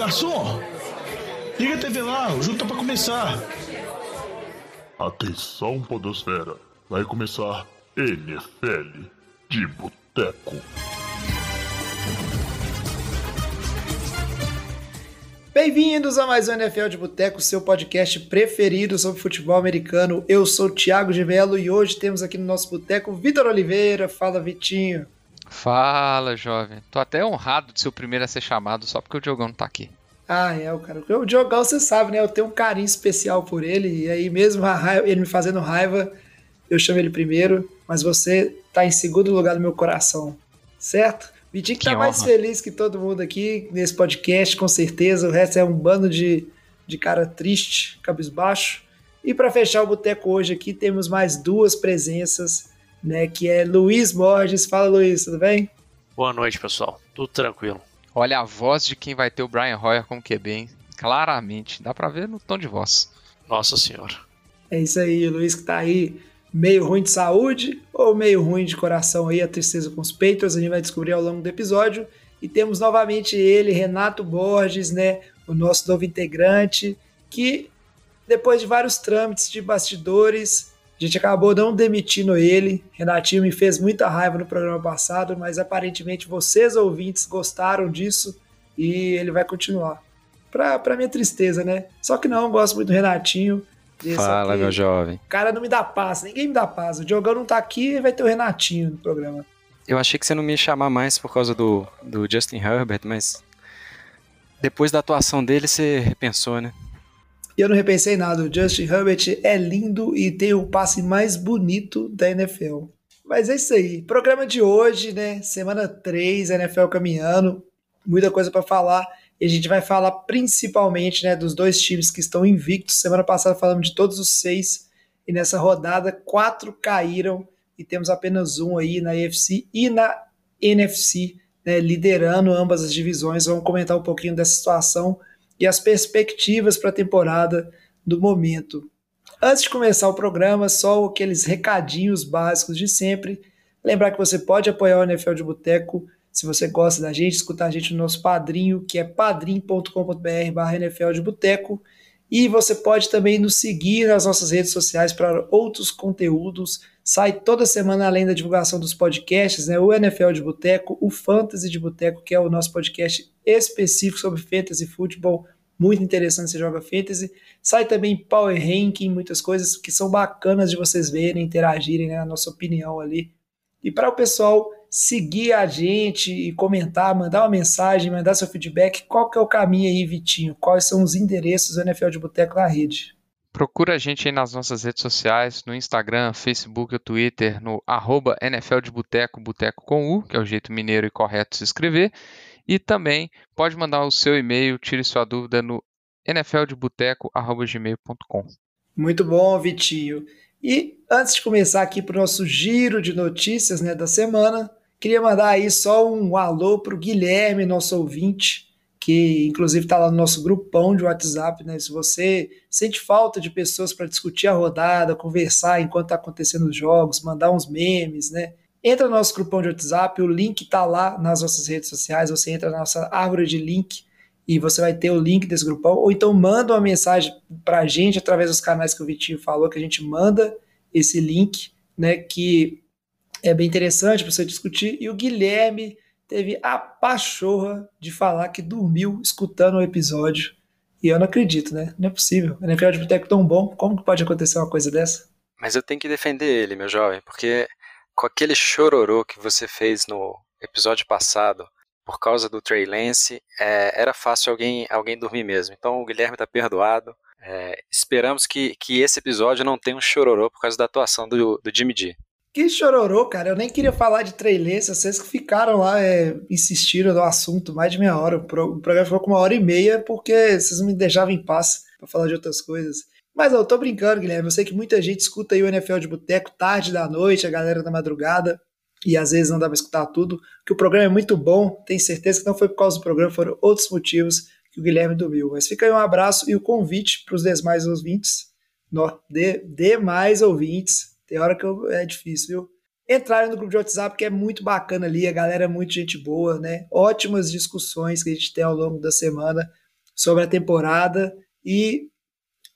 garçom! Liga a TV lá, o jogo tá pra começar. Atenção, Podosfera. Vai começar NFL de Boteco. Bem-vindos a mais um NFL de Boteco, seu podcast preferido sobre futebol americano. Eu sou o Thiago Gemelo e hoje temos aqui no nosso boteco Vitor Oliveira. Fala, Vitinho. Fala, jovem. Tô até honrado de ser o primeiro a ser chamado só porque o Diogão não tá aqui. Ah, é, o cara. O Diogão, você sabe, né? Eu tenho um carinho especial por ele, e aí mesmo raiva, ele me fazendo raiva, eu chamo ele primeiro, mas você tá em segundo lugar no meu coração, certo? Vitinho que, que tá honra. mais feliz que todo mundo aqui nesse podcast, com certeza. O resto é um bando de, de cara triste, cabisbaixo. E para fechar o boteco hoje aqui, temos mais duas presenças, né? Que é Luiz Borges. Fala, Luiz, tudo bem? Boa noite, pessoal. Tudo tranquilo. Olha a voz de quem vai ter o Brian Hoyer como QB, hein? Claramente. Dá pra ver no tom de voz. Nossa senhora. É isso aí, o Luiz que tá aí meio ruim de saúde ou meio ruim de coração aí, a tristeza com os peitos, a gente vai descobrir ao longo do episódio. E temos novamente ele, Renato Borges, né, o nosso novo integrante, que depois de vários trâmites de bastidores, a gente acabou não demitindo ele. Renatinho me fez muita raiva no programa passado, mas aparentemente vocês ouvintes gostaram disso e ele vai continuar. Pra, pra minha tristeza, né? Só que não, gosto muito do Renatinho. Fala, meu jovem. O cara não me dá paz, ninguém me dá paz. O Diogão não tá aqui e vai ter o Renatinho no programa. Eu achei que você não me ia chamar mais por causa do, do Justin Herbert, mas depois da atuação dele você repensou, né? E eu não repensei nada. O Justin Herbert é lindo e tem o passe mais bonito da NFL. Mas é isso aí. Programa de hoje, né? Semana 3, NFL caminhando. Muita coisa para falar. E a gente vai falar principalmente né, dos dois times que estão invictos. Semana passada falamos de todos os seis. E nessa rodada, quatro caíram. E temos apenas um aí na AFC e na NFC, né, liderando ambas as divisões. Vamos comentar um pouquinho dessa situação e as perspectivas para a temporada do momento. Antes de começar o programa, só aqueles recadinhos básicos de sempre. Lembrar que você pode apoiar o NFL de Boteco se você gosta da gente, escutar a gente no nosso padrinho, que é padrim.com.br barra NFL de Boteco. E você pode também nos seguir nas nossas redes sociais para outros conteúdos. Sai toda semana, além da divulgação dos podcasts, né? O NFL de Boteco, o Fantasy de Boteco, que é o nosso podcast específico sobre Fantasy Futebol. Muito interessante, você joga Fantasy. Sai também Power Ranking, muitas coisas que são bacanas de vocês verem, interagirem, né? A nossa opinião ali. E para o pessoal seguir a gente e comentar, mandar uma mensagem, mandar seu feedback. Qual que é o caminho aí, Vitinho? Quais são os endereços do NFL de Boteco na rede? Procura a gente aí nas nossas redes sociais, no Instagram, Facebook Twitter, no arroba NFL de Boteco, Boteco com U, que é o jeito mineiro e correto de se escrever. E também pode mandar o seu e-mail, tire sua dúvida no nfldeboteco.gmail.com. Muito bom, Vitinho. E antes de começar aqui para o nosso giro de notícias né, da semana, Queria mandar aí só um alô para o Guilherme, nosso ouvinte, que inclusive está lá no nosso grupão de WhatsApp, né? Se você sente falta de pessoas para discutir a rodada, conversar enquanto está acontecendo os jogos, mandar uns memes, né? Entra no nosso grupão de WhatsApp, o link está lá nas nossas redes sociais, você entra na nossa árvore de link e você vai ter o link desse grupão, ou então manda uma mensagem para a gente através dos canais que o Vitinho falou, que a gente manda esse link, né? Que é bem interessante para você discutir. E o Guilherme teve a pachorra de falar que dormiu escutando o episódio. E eu não acredito, né? Não é possível. O NFL de boteco tão bom, como que pode acontecer uma coisa dessa? Mas eu tenho que defender ele, meu jovem, porque com aquele chororô que você fez no episódio passado, por causa do Trey Lance, é, era fácil alguém, alguém dormir mesmo. Então o Guilherme está perdoado. É, esperamos que, que esse episódio não tenha um chororô por causa da atuação do, do Jimmy G. Que chororô, cara. Eu nem queria falar de trailense, vocês que ficaram lá é, insistiram no assunto mais de meia hora. O programa ficou com uma hora e meia porque vocês não me deixavam em paz para falar de outras coisas. Mas eu tô brincando, Guilherme. Eu sei que muita gente escuta aí o NFL de Boteco tarde da noite, a galera da madrugada, e às vezes não dá pra escutar tudo. Que o programa é muito bom, tenho certeza que não foi por causa do programa, foram outros motivos que o Guilherme dormiu. Mas fica aí um abraço e o convite para os demais ouvintes, no, de, demais ouvintes tem hora que eu, é difícil, viu? Entrarem no grupo de WhatsApp, que é muito bacana ali, a galera é muito gente boa, né? Ótimas discussões que a gente tem ao longo da semana. sobre a temporada e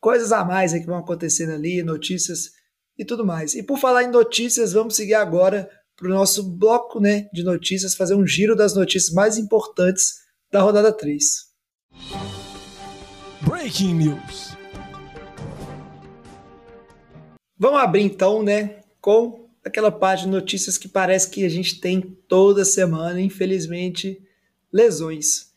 coisas a mais que vão acontecendo ali, notícias e tudo mais. E por falar em notícias, vamos seguir agora para o nosso bloco né, de notícias, fazer um giro das notícias mais importantes da rodada 3. Breaking News. Vamos abrir então, né, com aquela parte de notícias que parece que a gente tem toda semana, infelizmente, lesões.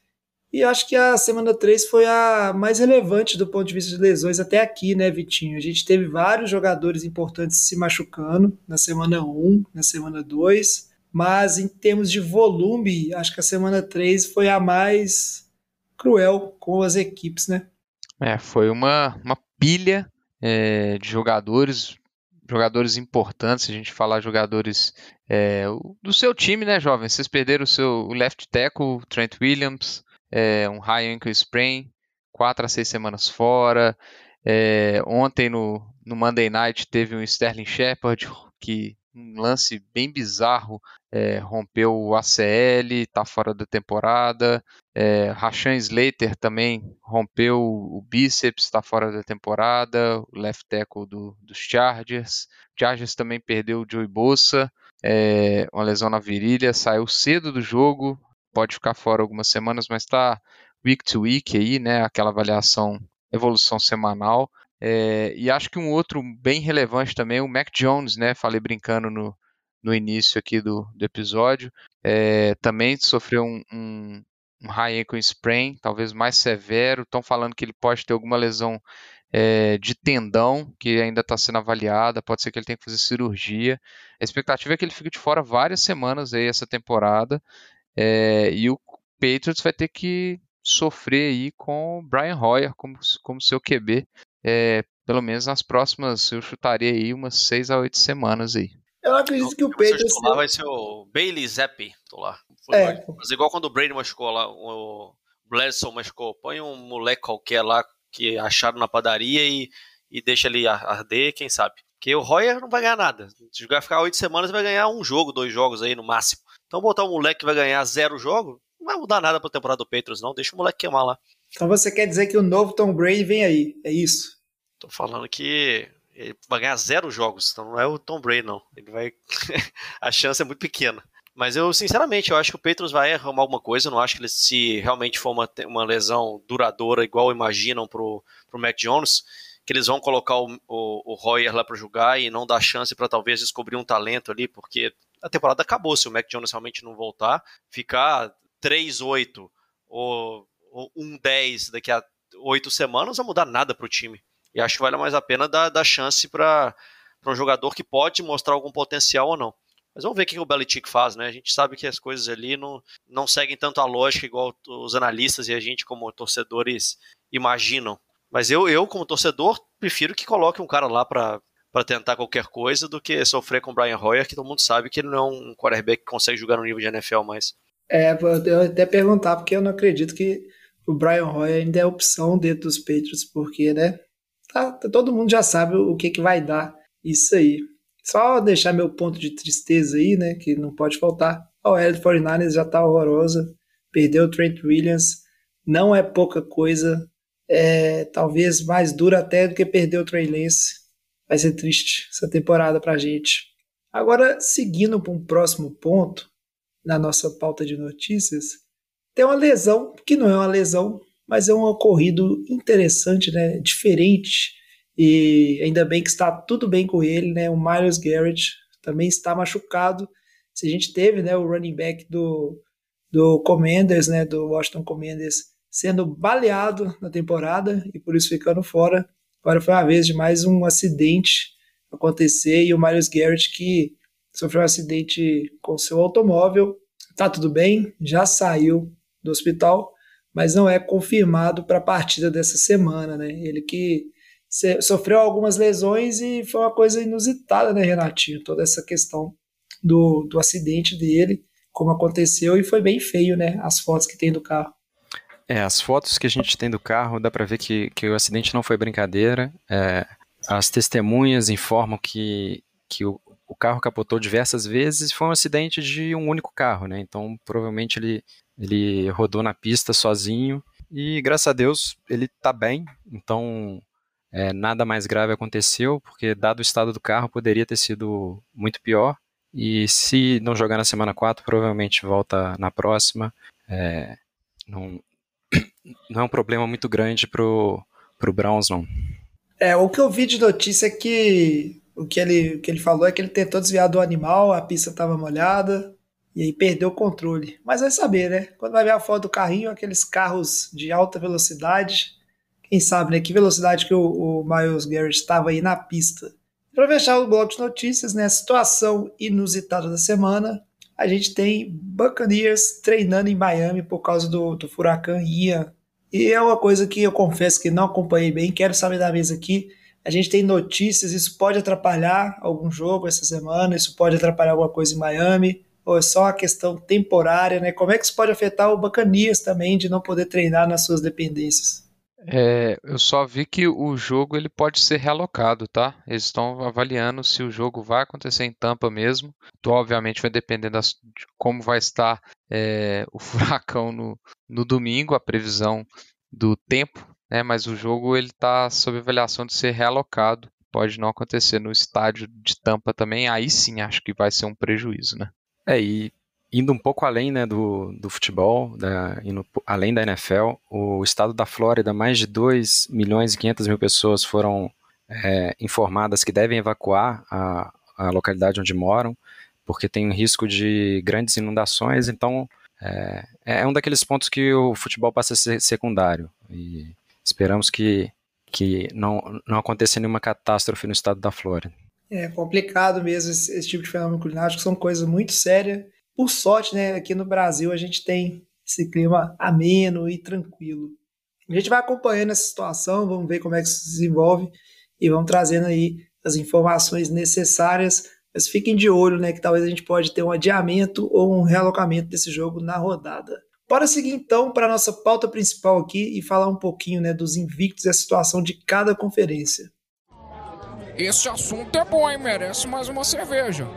E acho que a semana 3 foi a mais relevante do ponto de vista de lesões até aqui, né, Vitinho? A gente teve vários jogadores importantes se machucando na semana 1, na semana 2, mas em termos de volume, acho que a semana 3 foi a mais cruel com as equipes, né? É, foi uma, uma pilha é, de jogadores, jogadores importantes, se a gente falar jogadores é, do seu time, né, jovem? Vocês perderam o seu left tackle, Trent Williams, é, um high ankle sprain, quatro a seis semanas fora. É, ontem no, no Monday Night teve um Sterling Shepard que um lance bem bizarro é, rompeu o ACL, está fora da temporada. É, Rashan Slater também rompeu o bíceps, está fora da temporada. O left tackle do, dos Chargers. Chargers também perdeu o Joey Bosa, é, uma lesão na virilha, saiu cedo do jogo, pode ficar fora algumas semanas, mas está week to week aí, né? Aquela avaliação, evolução semanal. É, e acho que um outro bem relevante também, o Mac Jones, né? Falei brincando no, no início aqui do, do episódio. É, também sofreu um, um, um high ankle sprain, talvez mais severo. Estão falando que ele pode ter alguma lesão é, de tendão que ainda está sendo avaliada. Pode ser que ele tenha que fazer cirurgia. A expectativa é que ele fique de fora várias semanas aí essa temporada. É, e o Patriots vai ter que sofrer aí com o Brian Hoyer como, como seu QB, é, pelo menos nas próximas, eu chutaria aí umas 6 a 8 semanas aí. Eu acredito que o Patriots... lá vai ser o Bailey Zappi, tô lá. É. Mas igual quando o Brady machucou lá, o Bledsoe machucou, põe um moleque qualquer lá que acharam na padaria e, e deixa ele arder, quem sabe. Porque o Royer não vai ganhar nada. Se jogar ficar oito semanas, vai ganhar um jogo, dois jogos aí no máximo. Então botar um moleque que vai ganhar zero jogo, não vai mudar nada pra temporada do Patriots, não. Deixa o moleque queimar lá. Então você quer dizer que o novo Tom Brady vem aí, é isso? Tô falando que ele vai ganhar zero jogos, então não é o Tom Brady, não. Ele vai. a chance é muito pequena. Mas eu, sinceramente, eu acho que o Patriots vai arrumar alguma coisa. Eu não acho que ele, se realmente for uma, uma lesão duradoura, igual imaginam pro, pro Mac Jones, que eles vão colocar o, o, o Royer lá para jogar e não dar chance para talvez descobrir um talento ali, porque a temporada acabou. Se o Mac Jones realmente não voltar, ficar 3-8 ou, ou 1-10 daqui a oito semanas, não vai mudar nada para o time. E acho que vale mais a pena dar, dar chance para um jogador que pode mostrar algum potencial ou não. Mas vamos ver o que o Belichick faz, né? A gente sabe que as coisas ali não, não seguem tanto a lógica igual os analistas e a gente, como torcedores, imaginam. Mas eu, eu como torcedor, prefiro que coloque um cara lá para tentar qualquer coisa do que sofrer com o Brian Hoyer, que todo mundo sabe que ele não é um quarterback que consegue jogar no nível de NFL mais. É, eu até perguntar, porque eu não acredito que o Brian Hoyer ainda é opção dentro dos Patriots, porque, né, tá, todo mundo já sabe o que, que vai dar isso aí. Só deixar meu ponto de tristeza aí, né, que não pode faltar. A OL do 49ers já tá horrorosa, perdeu o Trent Williams, não é pouca coisa, é talvez mais dura até do que perder o Trey Lance vai ser triste essa temporada pra gente. Agora, seguindo para um próximo ponto na nossa pauta de notícias, tem uma lesão que não é uma lesão, mas é um ocorrido interessante, né? Diferente. E ainda bem que está tudo bem com ele, né? O Miles Garrett também está machucado. Se a gente teve, né, o running back do, do Commanders, né, do Washington Commanders, sendo baleado na temporada e por isso ficando fora. Agora foi uma vez de mais um acidente acontecer e o Marius Garrett que sofreu um acidente com seu automóvel. Tá tudo bem, já saiu do hospital, mas não é confirmado para a partida dessa semana, né? Ele que sofreu algumas lesões e foi uma coisa inusitada, né, Renatinho? Toda essa questão do, do acidente dele, como aconteceu, e foi bem feio, né? As fotos que tem do carro. É, as fotos que a gente tem do carro, dá para ver que, que o acidente não foi brincadeira. É, as testemunhas informam que, que o, o carro capotou diversas vezes foi um acidente de um único carro, né? Então, provavelmente ele, ele rodou na pista sozinho e graças a Deus ele tá bem, então é, nada mais grave aconteceu, porque dado o estado do carro poderia ter sido muito pior. E se não jogar na semana 4, provavelmente volta na próxima. É, não, não é um problema muito grande pro, pro Browns, não. É, o que eu vi de notícia é que o que ele, o que ele falou é que ele tentou desviar do animal, a pista estava molhada e aí perdeu o controle. Mas vai saber, né? Quando vai ver a foto do carrinho, aqueles carros de alta velocidade, quem sabe, né? Que velocidade que o, o Miles Garrett estava aí na pista. Para fechar o bloco de notícias, né? Situação inusitada da semana. A gente tem Buccaneers treinando em Miami por causa do, do furacão Ian. E é uma coisa que eu confesso que não acompanhei bem, quero saber da mesa aqui. A gente tem notícias, isso pode atrapalhar algum jogo essa semana, isso pode atrapalhar alguma coisa em Miami, ou é só uma questão temporária, né? Como é que isso pode afetar o Bacanias também de não poder treinar nas suas dependências? É, eu só vi que o jogo ele pode ser realocado, tá? Eles estão avaliando se o jogo vai acontecer em Tampa mesmo. Então, obviamente, vai depender das, de como vai estar é, o furacão no, no domingo, a previsão do tempo né? Mas o jogo ele está sob avaliação de ser realocado. Pode não acontecer no estádio de Tampa também. Aí sim acho que vai ser um prejuízo, né? É, e indo um pouco além né, do, do futebol, da, indo além da NFL, o estado da Flórida, mais de 2 milhões e 500 mil pessoas foram é, informadas que devem evacuar a, a localidade onde moram, porque tem um risco de grandes inundações, então é, é um daqueles pontos que o futebol passa a ser secundário. E Esperamos que, que não, não aconteça nenhuma catástrofe no estado da Flórida. É complicado mesmo esse, esse tipo de fenômeno climático, são coisas muito sérias. Por sorte, né, aqui no Brasil a gente tem esse clima ameno e tranquilo. A gente vai acompanhando essa situação, vamos ver como é que se desenvolve e vamos trazendo aí as informações necessárias. Mas fiquem de olho, né, que talvez a gente pode ter um adiamento ou um realocamento desse jogo na rodada. Bora seguir então para a nossa pauta principal aqui e falar um pouquinho né, dos invictos e a situação de cada conferência. Esse assunto é bom, hein? Merece mais uma cerveja.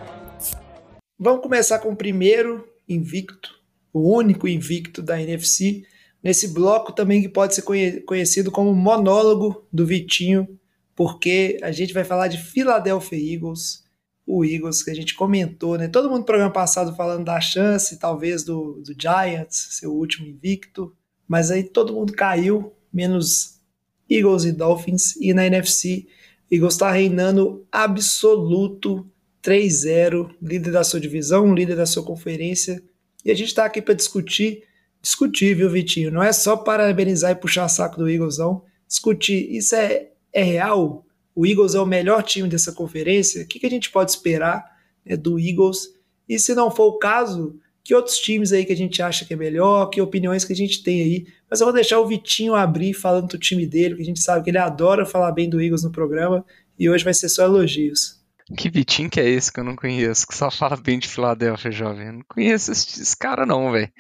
Vamos começar com o primeiro invicto, o único invicto da NFC, nesse bloco também que pode ser conhecido como monólogo do Vitinho, porque a gente vai falar de Philadelphia Eagles, o Eagles, que a gente comentou, né? Todo mundo no programa passado falando da chance, talvez, do, do Giants, seu último invicto, mas aí todo mundo caiu, menos Eagles e Dolphins, e na NFC, Eagles está reinando absoluto 3-0, líder da sua divisão, líder da sua conferência, e a gente está aqui para discutir, discutir, viu, Vitinho? Não é só parabenizar e puxar saco do Eagles, não. Discutir, isso é, é real? o Eagles é o melhor time dessa conferência, o que, que a gente pode esperar né, do Eagles? E se não for o caso, que outros times aí que a gente acha que é melhor, que opiniões que a gente tem aí. Mas eu vou deixar o Vitinho abrir falando do time dele, que a gente sabe que ele adora falar bem do Eagles no programa, e hoje vai ser só elogios. Que Vitinho que é esse que eu não conheço, que só fala bem de Filadélfia, jovem? Eu não conheço esse, esse cara não, velho.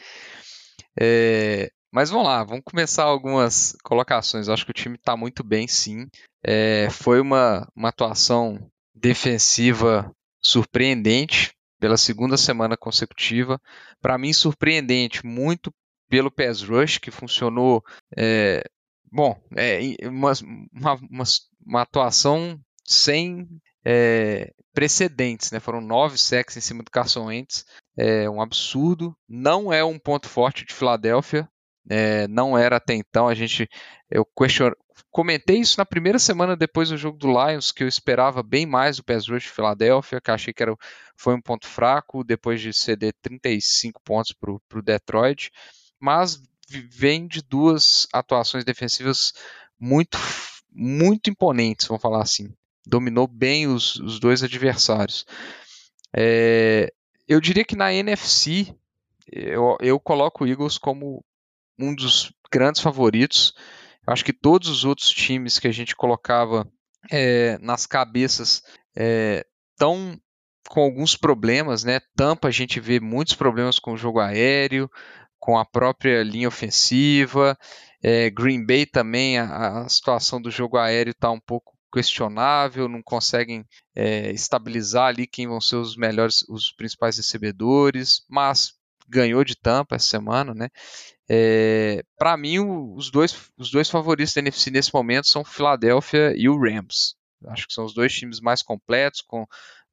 É, mas vamos lá, vamos começar algumas colocações. Eu acho que o time está muito bem, sim. É, foi uma, uma atuação defensiva surpreendente pela segunda semana consecutiva. Para mim, surpreendente muito pelo pass rush, que funcionou. É, bom, é, uma, uma, uma, atuação sem é, precedentes, né? Foram nove sacks em cima do Carson Wentz, é um absurdo. Não é um ponto forte de Filadélfia, é, não era até então. A gente, eu question... comentei isso na primeira semana depois do jogo do Lions, que eu esperava bem mais do pass rush de Filadélfia, que achei que era, foi um ponto fraco depois de ceder 35 pontos para o Detroit, mas vem de duas atuações defensivas muito, muito imponentes, vamos falar assim. Dominou bem os, os dois adversários. É, eu diria que na NFC eu, eu coloco o Eagles como um dos grandes favoritos. Acho que todos os outros times que a gente colocava é, nas cabeças estão é, com alguns problemas, né? Tampa a gente vê muitos problemas com o jogo aéreo, com a própria linha ofensiva. É, Green Bay também a, a, situação do jogo aéreo está um pouco questionável, não conseguem estabilizar ali quem vão ser os melhores, os principais recebedores, mas ganhou de Tampa essa semana, né? É, para mim, os dois, os dois favoritos da NFC nesse momento são o Philadelphia e o Rams. Acho que são os dois times mais completos, com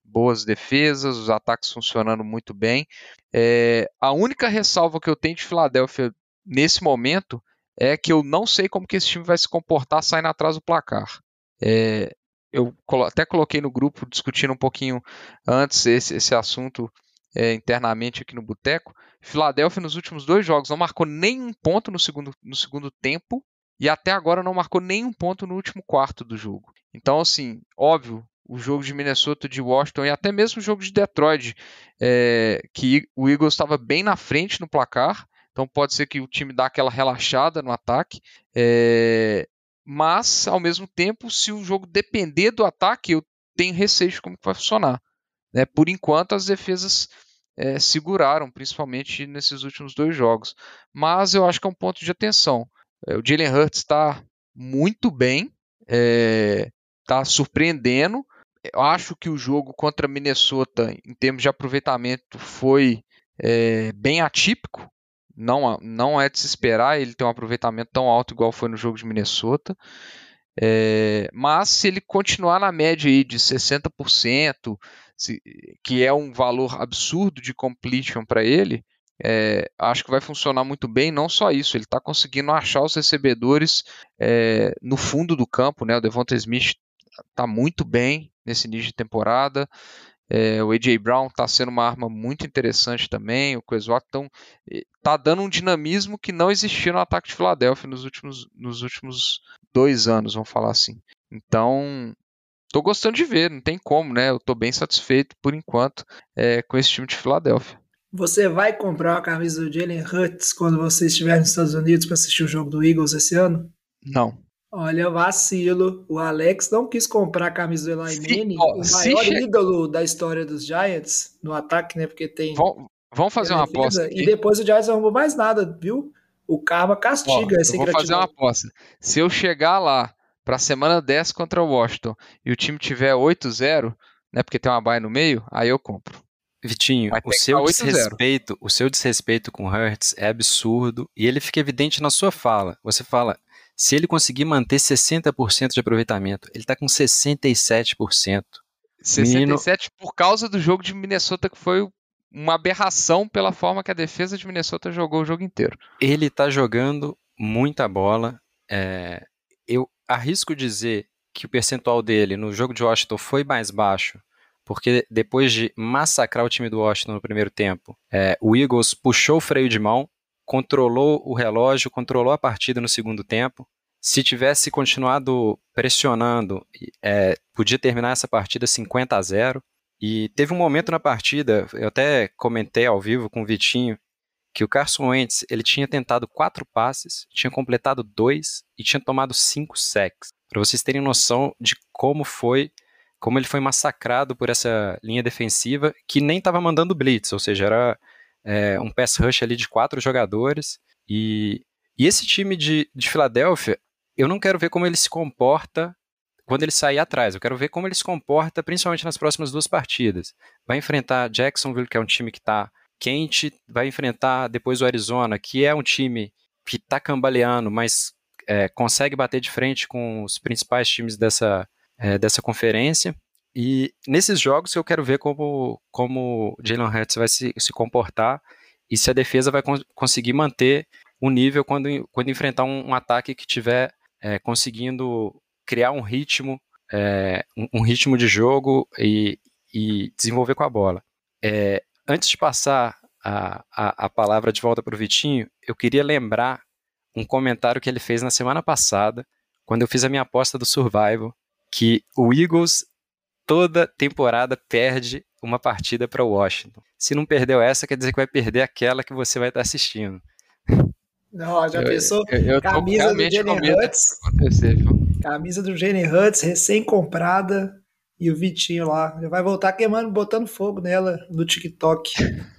boas defesas, os ataques funcionando muito bem. É, a única ressalva que eu tenho de Filadélfia nesse momento é que eu não sei como que esse time vai se comportar saindo atrás do placar. É, eu até coloquei no grupo discutindo um pouquinho antes esse, esse assunto é, internamente aqui no Boteco. Filadélfia nos últimos dois jogos não marcou nenhum ponto no segundo, no segundo tempo e até agora não marcou nenhum ponto no último quarto do jogo. Então, assim, óbvio, o jogo de Minnesota, de Washington e até mesmo o jogo de Detroit, é, que o Eagles estava bem na frente no placar, então pode ser que o time dá aquela relaxada no ataque. É, mas, ao mesmo tempo, se o jogo depender do ataque, eu tenho receio de como vai funcionar. Né? Por enquanto, as defesas é, seguraram, principalmente nesses últimos dois jogos. Mas eu acho que é um ponto de atenção. É, o Jalen Hurts está muito bem, está surpreendendo, eu acho que o jogo contra Minnesota, em termos de aproveitamento, foi é, bem atípico. Não, não é de se esperar ele ter um aproveitamento tão alto igual foi no jogo de Minnesota. É, mas se ele continuar na média aí de 60%, se, que é um valor absurdo de completion para ele, é, acho que vai funcionar muito bem. Não só isso, ele está conseguindo achar os recebedores é, no fundo do campo. Né? O Devonta Smith está muito bem nesse início de temporada. É, o AJ Brown está sendo uma arma muito interessante também. O Quezwat está dando um dinamismo que não existia no ataque de Filadélfia nos últimos, nos últimos dois anos, vamos falar assim. Então, estou gostando de ver, não tem como, né? Eu estou bem satisfeito por enquanto é, com esse time de Filadélfia. Você vai comprar a camisa do Jalen Hurts quando você estiver nos Estados Unidos para assistir o jogo do Eagles esse ano? Não. Olha, vacilo. O Alex não quis comprar a camisa do Eli Manning, o maior che... ídolo da história dos Giants no ataque, né? Porque tem. vamos fazer uma aposta. Aqui. E depois o Giants não arrumou mais nada, viu? O karma castiga essa Vou fazer uma aposta. Se eu chegar lá para a semana 10 contra o Washington e o time tiver 8-0, né? Porque tem uma baia no meio, aí eu compro. Vitinho, o seu desrespeito, o seu desrespeito com o Hurts é absurdo e ele fica evidente na sua fala. Você fala, se ele conseguir manter 60% de aproveitamento, ele está com 67%. 67% Menino... por causa do jogo de Minnesota, que foi uma aberração pela forma que a defesa de Minnesota jogou o jogo inteiro. Ele está jogando muita bola. É... Eu arrisco dizer que o percentual dele no jogo de Washington foi mais baixo, porque depois de massacrar o time do Washington no primeiro tempo, é, o Eagles puxou o freio de mão, controlou o relógio, controlou a partida no segundo tempo. Se tivesse continuado pressionando, é, podia terminar essa partida 50 a 0. E teve um momento na partida, eu até comentei ao vivo com o Vitinho, que o Carson Wentz ele tinha tentado quatro passes, tinha completado dois e tinha tomado cinco sacks. Para vocês terem noção de como foi, como ele foi massacrado por essa linha defensiva que nem estava mandando blitz, ou seja, era é, um pass rush ali de quatro jogadores. E, e esse time de, de Filadélfia, eu não quero ver como ele se comporta quando ele sair atrás. Eu quero ver como ele se comporta, principalmente nas próximas duas partidas. Vai enfrentar Jacksonville, que é um time que está quente, vai enfrentar depois o Arizona, que é um time que está cambaleando, mas é, consegue bater de frente com os principais times dessa, é, dessa conferência. E nesses jogos eu quero ver como, como Jalen Hurts vai se, se comportar e se a defesa vai con conseguir manter o nível quando, quando enfrentar um, um ataque que tiver é, conseguindo criar um ritmo, é, um, um, ritmo de jogo e, e, desenvolver com a bola. É, antes de passar a, a, a palavra de volta para o Vitinho, eu queria lembrar um comentário que ele fez na semana passada, quando eu fiz a minha aposta do Survival, que o Eagles toda temporada perde uma partida para o Washington. Se não perdeu essa, quer dizer que vai perder aquela que você vai estar assistindo. Não, já eu, pensou? Eu, eu camisa do Jalen Hurts. Camisa do Jalen Hurts, recém-comprada. E o Vitinho lá. Já vai voltar queimando, botando fogo nela no TikTok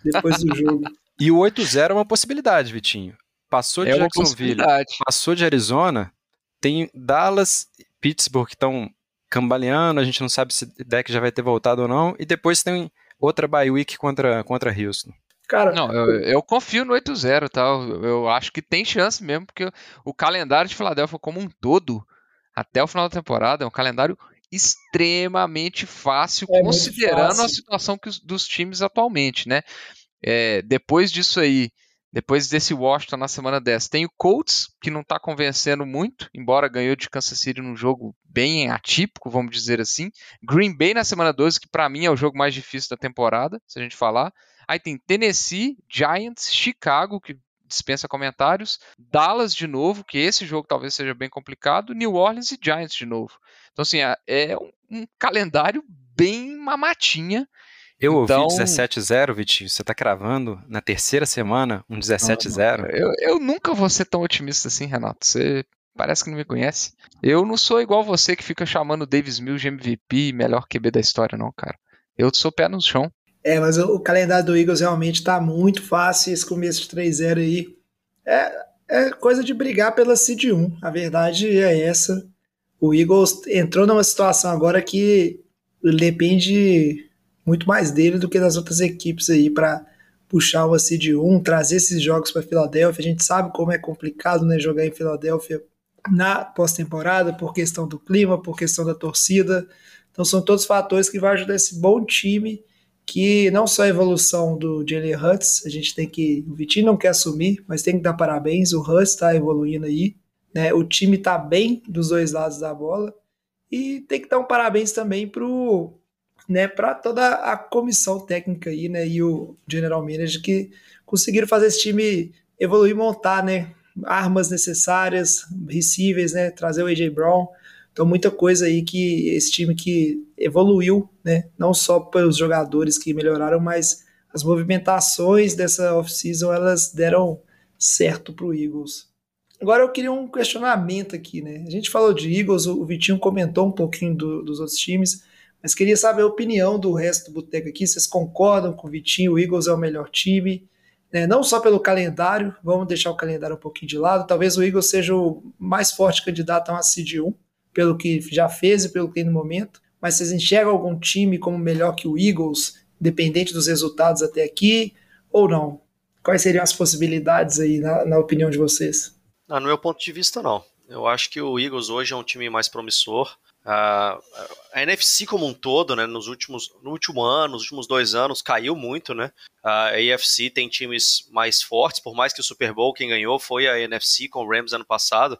depois do jogo. E o 8-0 é uma possibilidade, Vitinho. Passou de é Jacksonville, passou de Arizona, tem Dallas, Pittsburgh que estão cambaleando, a gente não sabe se o deck já vai ter voltado ou não, e depois tem outra bye week contra, contra Houston. Cara, Não, eu, eu confio no 8-0, tá? Eu, eu acho que tem chance mesmo, porque o calendário de Filadélfia como um todo, até o final da temporada, é um calendário extremamente fácil, É considerando fácil. a situação os- dos times atualmente, né? É, depois disso aí, depois desse Washington na semana 10, tem o Colts, que não tá convencendo muito, embora ganhou de Kansas City num jogo bem atípico, vamos dizer assim. Green Bay na semana 12, que pra mim é o jogo mais difícil da temporada, se a gente falar. Aí tem Tennessee, Giants, Chicago, que dispensa comentários, Dallas de novo, que esse jogo talvez seja bem complicado, New Orleans e Giants de novo. Então, assim, é- é um, um calendário bem mamatinha. Eu Então- ouvi 17-0, Vitinho. Você tá cravando na terceira semana um 17-0? Eu, eu nunca vou ser tão otimista assim, Renato. Você parece que não me conhece. Eu não sou igual você que fica chamando o Davis Mills de MVP, melhor QB da história, não, cara. Eu sou pé no chão. É, mas o, o calendário do Eagles realmente tá muito fácil. Esse começo de 3-0 aí é, é coisa de brigar pela Seed 1. A verdade é essa. O Eagles entrou numa situação agora que depende muito mais dele do que das outras equipes aí para puxar uma Seed 1, trazer esses jogos para Filadélfia. A gente sabe como é complicado né, jogar em Filadélfia na pós-temporada por questão do clima, por questão da torcida. Então são todos fatores que vão ajudar esse bom time que não só a evolução do Jalen Hurts, a gente tem que. O Vitinho não quer assumir, mas tem que dar parabéns. O Hurts está evoluindo aí. Né? O time está bem dos dois lados da bola. E tem que dar um parabéns também pro. Né, para toda a comissão técnica aí, né, e o general manager que conseguiram fazer esse time evoluir, montar, né, armas necessárias, receivers, né, trazer o AJ Brown, então, muita coisa aí que esse time que evoluiu, né? Não só pelos jogadores que melhoraram, mas as movimentações dessa off-season elas deram certo pro Eagles. Agora eu queria um questionamento aqui, né? A gente falou de Eagles, o Vitinho comentou um pouquinho do, dos outros times, mas queria saber a opinião do resto do boteco aqui. Vocês concordam com o Vitinho? O Eagles é o melhor time? Né? Não só pelo calendário, vamos deixar o calendário um pouquinho de lado. Talvez o Eagles seja o mais forte candidato a uma seed 1 pelo que já fez e pelo que tem no momento, mas vocês enxergam algum time como melhor que o Eagles, dependente dos resultados até aqui, ou não? Quais seriam as possibilidades aí, na, na opinião de vocês? Ah, no meu ponto de vista, não. Eu acho que o Eagles hoje é um time mais promissor. Uh, a NFC como um todo, né, nos últimos, no último ano, nos últimos dois anos, caiu muito, né? A AFC tem times mais fortes, por mais que o Super Bowl quem ganhou foi a NFC com o Rams ano passado,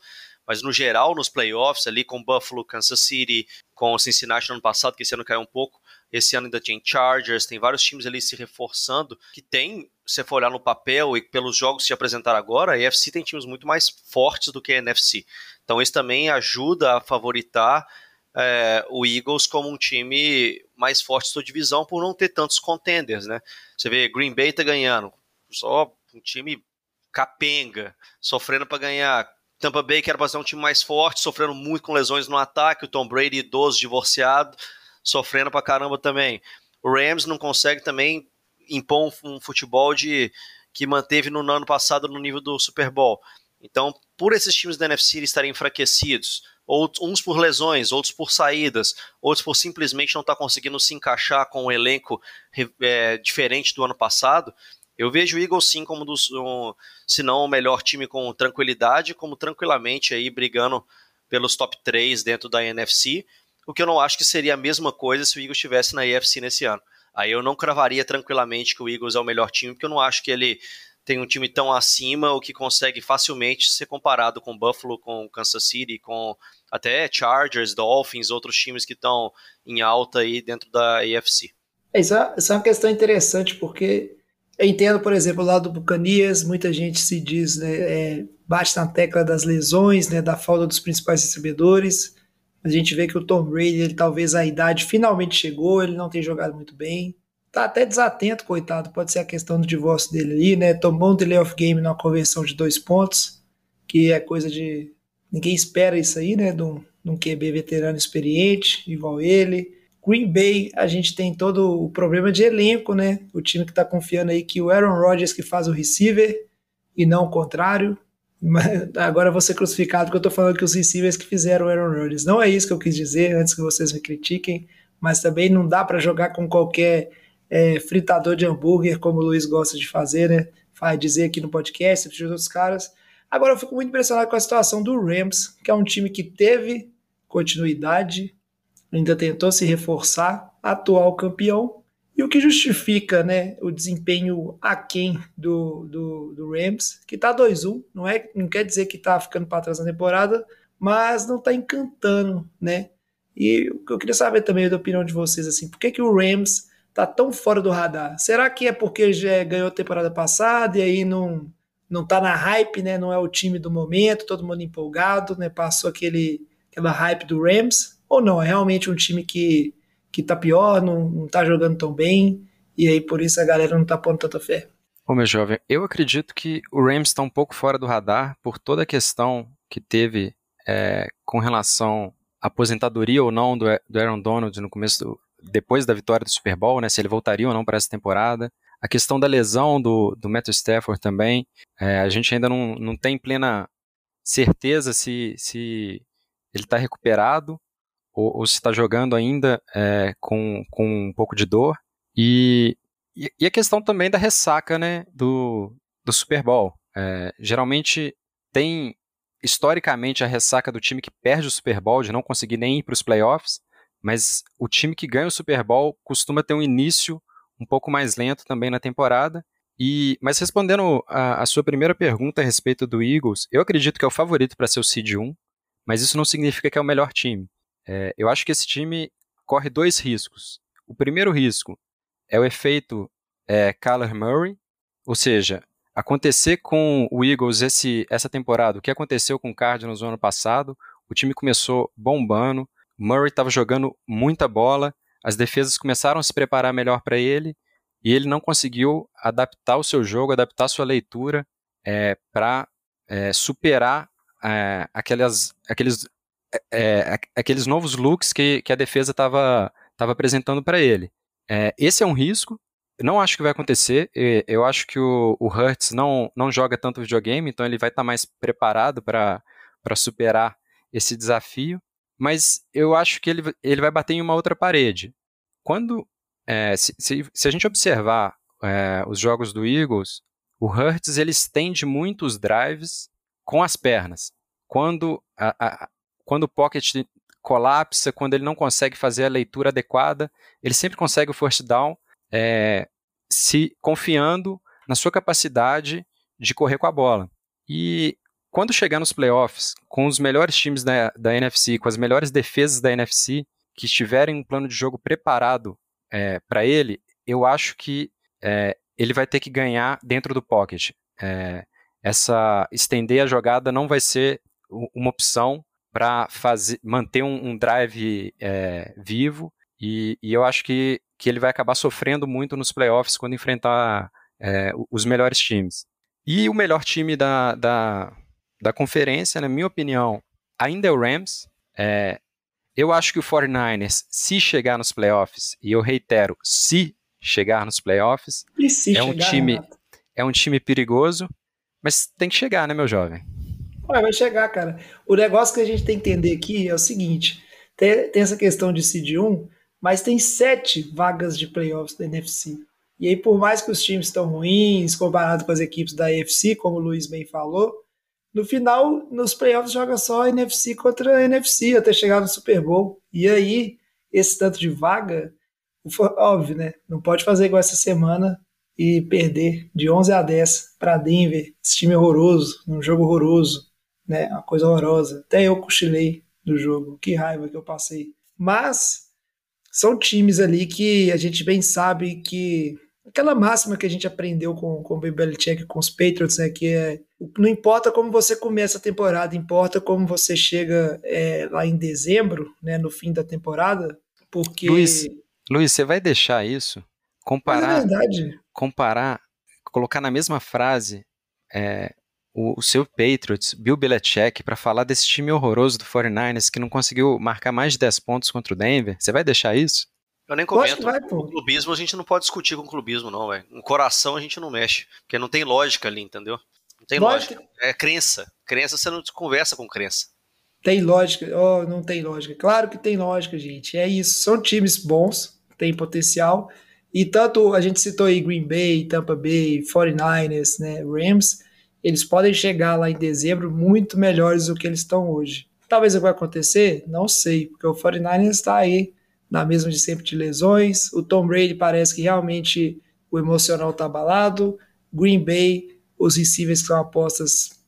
mas no geral, nos playoffs, ali com Buffalo, Kansas City, com Cincinnati no ano passado, que esse ano caiu um pouco, esse ano ainda tem Chargers, tem vários times ali se reforçando, que tem, se for olhar no papel e pelos jogos que se apresentaram agora, a AFC tem times muito mais fortes do que a NFC. Então isso também ajuda a favoritar é, o Eagles como um time mais forte da sua divisão por não ter tantos contenders, né? Você vê, Green Bay tá ganhando, só um time capenga, sofrendo para ganhar, Tampa Bay, que era para ser um time mais forte, sofrendo muito com lesões no ataque. O Tom Brady, idoso, divorciado, sofrendo pra caramba também. O Rams não consegue também impor um futebol de que manteve no ano passado no nível do Super Bowl. Então, por esses times da NFC estarem enfraquecidos, uns por lesões, outros por saídas, outros por simplesmente não estar tá conseguindo se encaixar com um elenco é, diferente do ano passado, eu vejo o Eagles sim como dos, um, se não o melhor time com tranquilidade, como tranquilamente aí brigando pelos top 3 dentro da NFC, o que eu não acho que seria a mesma coisa se o Eagles estivesse na AFC nesse ano. Aí eu não cravaria tranquilamente que o Eagles é o melhor time, porque eu não acho que ele tem um time tão acima ou que consegue facilmente ser comparado com Buffalo, com Kansas City, com até Chargers, Dolphins, outros times que estão em alta aí dentro da AFC. Isso é, isso é uma questão interessante, porque eu entendo, por exemplo, lado do Buccaneers, muita gente se diz, né, é, bate na tecla das lesões, né, da falta dos principais recebedores. A gente vê que o Tom Brady, ele talvez a idade finalmente chegou, ele não tem jogado muito bem. Tá até desatento, coitado. Pode ser a questão do divórcio dele ali, né? Tomou um delay of game numa conversão de dois pontos, que é coisa de. Ninguém espera isso aí, né? De um, de um QB veterano experiente, igual ele. Green Bay, a gente tem todo o problema de elenco, né? O time que tá confiando aí que o Aaron Rodgers que faz o receiver e não o contrário. Mas agora vou ser crucificado porque eu tô falando que os receivers que fizeram o Aaron Rodgers. Não é isso que eu quis dizer antes que vocês me critiquem, mas também não dá para jogar com qualquer é, fritador de hambúrguer, como o Luiz gosta de fazer, né? Vai dizer aqui no podcast, de outros caras. Agora eu fico muito impressionado com a situação do Rams, que é um time que teve continuidade, ainda tentou se reforçar, atual campeão, e o que justifica né, o desempenho aquém do, do, do Rams, que está 2-1, não, é, não quer dizer que está ficando para trás na temporada, mas não está encantando, né? E eu queria saber também da opinião de vocês, assim, por que, que o Rams tá tão fora do radar? Será que é porque já ganhou a temporada passada e aí não, não tá na hype, né? Não é o time do momento, todo mundo empolgado, né? Passou aquele, aquela hype do Rams? Ou não? É realmente um time que, que tá pior, não, não tá jogando tão bem, e aí por isso a galera não tá pondo tanta fé? Ô meu jovem, eu acredito que o Rams está um pouco fora do radar por toda a questão que teve é, com relação à aposentadoria ou não do, do Aaron Donald no começo do, depois da vitória do Super Bowl, né, se ele voltaria ou não para essa temporada. A questão da lesão do, do Matthew Stafford também, é, a gente ainda não, não tem plena certeza se, se ele está recuperado ou, ou se está jogando ainda é, com, com um pouco de dor. E, e, a questão também da ressaca né, do, do Super Bowl. É, geralmente tem historicamente a ressaca do time que perde o Super Bowl, de não conseguir nem ir para os playoffs, mas o time que ganha o Super Bowl costuma ter um início um pouco mais lento também na temporada. E, mas respondendo a, a sua primeira pergunta a respeito do Eagles, eu acredito que é o favorito para ser o seed 1, mas isso não significa que é o melhor time. É, eu acho que esse time corre dois riscos. O primeiro risco é o efeito é, Kyler Murray, ou seja, acontecer com o Eagles esse, essa temporada, o que aconteceu com o Cardinals no ano passado, o time começou bombando, Murray estava jogando muita bola, as defesas começaram a se preparar melhor para ele, e ele não conseguiu adaptar o seu jogo, adaptar a sua leitura é, para é, superar é, aquelas, aqueles, é, é, aqueles novos looks que, que a defesa estava apresentando para ele. É, esse é um risco, não acho que vai acontecer. Eu acho que o, o Hertz não, não joga tanto videogame, então ele vai estar tá mais preparado para superar esse desafio. Mas eu acho que ele, ele vai bater em uma outra parede. Quando é, se, se, se, a gente observar é, os jogos do Eagles, o Hertz ele estende muito os drives com as pernas. Quando, a, quando o pocket colapsa, quando ele não consegue fazer a leitura adequada, ele sempre consegue o first down é, se confiando na sua capacidade de correr com a bola. E quando chegar nos playoffs, com os melhores times da, da NFC, com as melhores defesas da NFC, que estiverem um plano de jogo preparado é, para ele, eu acho que é, ele vai ter que ganhar dentro do pocket. É, essa estender a jogada não vai ser uma opção para manter um, um drive é, vivo e, e, eu acho que que ele vai acabar sofrendo muito nos playoffs quando enfrentar é, os melhores times. E o melhor time da, da, da conferência, na minha opinião, ainda é o Rams. É, eu acho que o 49ers, se chegar nos playoffs, e eu reitero, se chegar nos playoffs, é chegar, um time é um time perigoso, mas tem que chegar, né, meu jovem? Ué, vai chegar, cara. O negócio que a gente tem que entender aqui é o seguinte: tem, tem essa questão de seed 1, mas tem sete vagas de playoffs da NFC. E aí, por mais que os times estão ruins comparado com as equipes da AFC, como o Luiz bem falou, no final, nos playoffs joga só NFC contra NFC até chegar no Super Bowl. E aí, esse tanto de vaga, óbvio, né? Não pode fazer igual essa semana e perder de 11 a 10 para Denver, esse time horroroso, num jogo horroroso, né? Uma coisa horrorosa. Até eu cochilei do jogo, que raiva que eu passei. Mas são times ali que a gente bem sabe que aquela máxima que a gente aprendeu com, com o Belichick, com os Patriots, né, que é não importa como você começa a temporada, importa como você chega é, lá em dezembro, né, no fim da temporada, porque... Luiz, Luiz você vai deixar isso? Comparar, Mas é verdade. comparar, colocar na mesma frase é, o, o seu Patriots, Bill Belichick, para falar desse time horroroso do 49ers que não conseguiu marcar mais de 10 pontos contra o Denver? Você vai deixar isso? Eu nem comento. Vai, o clubismo a gente não pode discutir com o clubismo, não, velho. No coração a gente não mexe. Porque não tem lógica ali, entendeu? Não tem lógica. lógica. É crença. Crença você não conversa com crença. Tem lógica. Oh, não tem lógica. Claro que tem lógica, gente. É isso. São times bons, tem potencial. E tanto a gente citou aí Green Bay, Tampa Bay, 49ers, né, Rams, eles podem chegar lá em dezembro muito melhores do que eles estão hoje. Talvez vai acontecer? Não sei, porque o 49ers está aí na mesma de sempre de lesões. O Tom Brady parece que realmente o emocional está abalado. Green Bay, os receivers que são apostas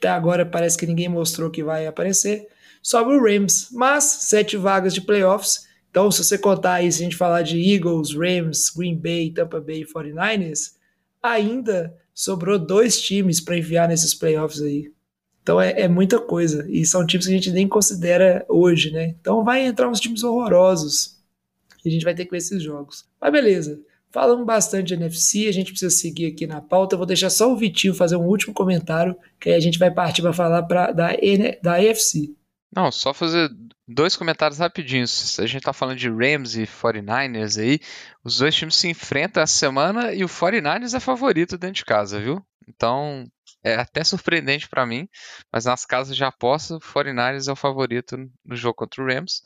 até agora parece que ninguém mostrou que vai aparecer. Sobre o Rams, mas sete vagas de playoffs. Então, se você contar aí, se a gente falar de Eagles, Rams, Green Bay, Tampa Bay e 49ers, ainda sobrou dois times para enviar nesses playoffs aí. Então é, é, muita coisa. E são times que a gente nem considera hoje, né? Então vai entrar uns times horrorosos. E a gente vai ter que ver esses jogos. Mas beleza. Falamos bastante de NFC, a gente precisa seguir aqui na pauta. Eu vou deixar só o Vitinho fazer um último comentário, que aí a gente vai partir para falar pra, da, da. Não, só fazer dois comentários rapidinhos. A gente tá falando de Rams e 49ers aí. Os dois times se enfrentam essa semana e o 49ers é favorito dentro de casa, viu? Então, é até surpreendente para mim, mas nas casas de aposta, o 49ers é o favorito no jogo contra o Rams.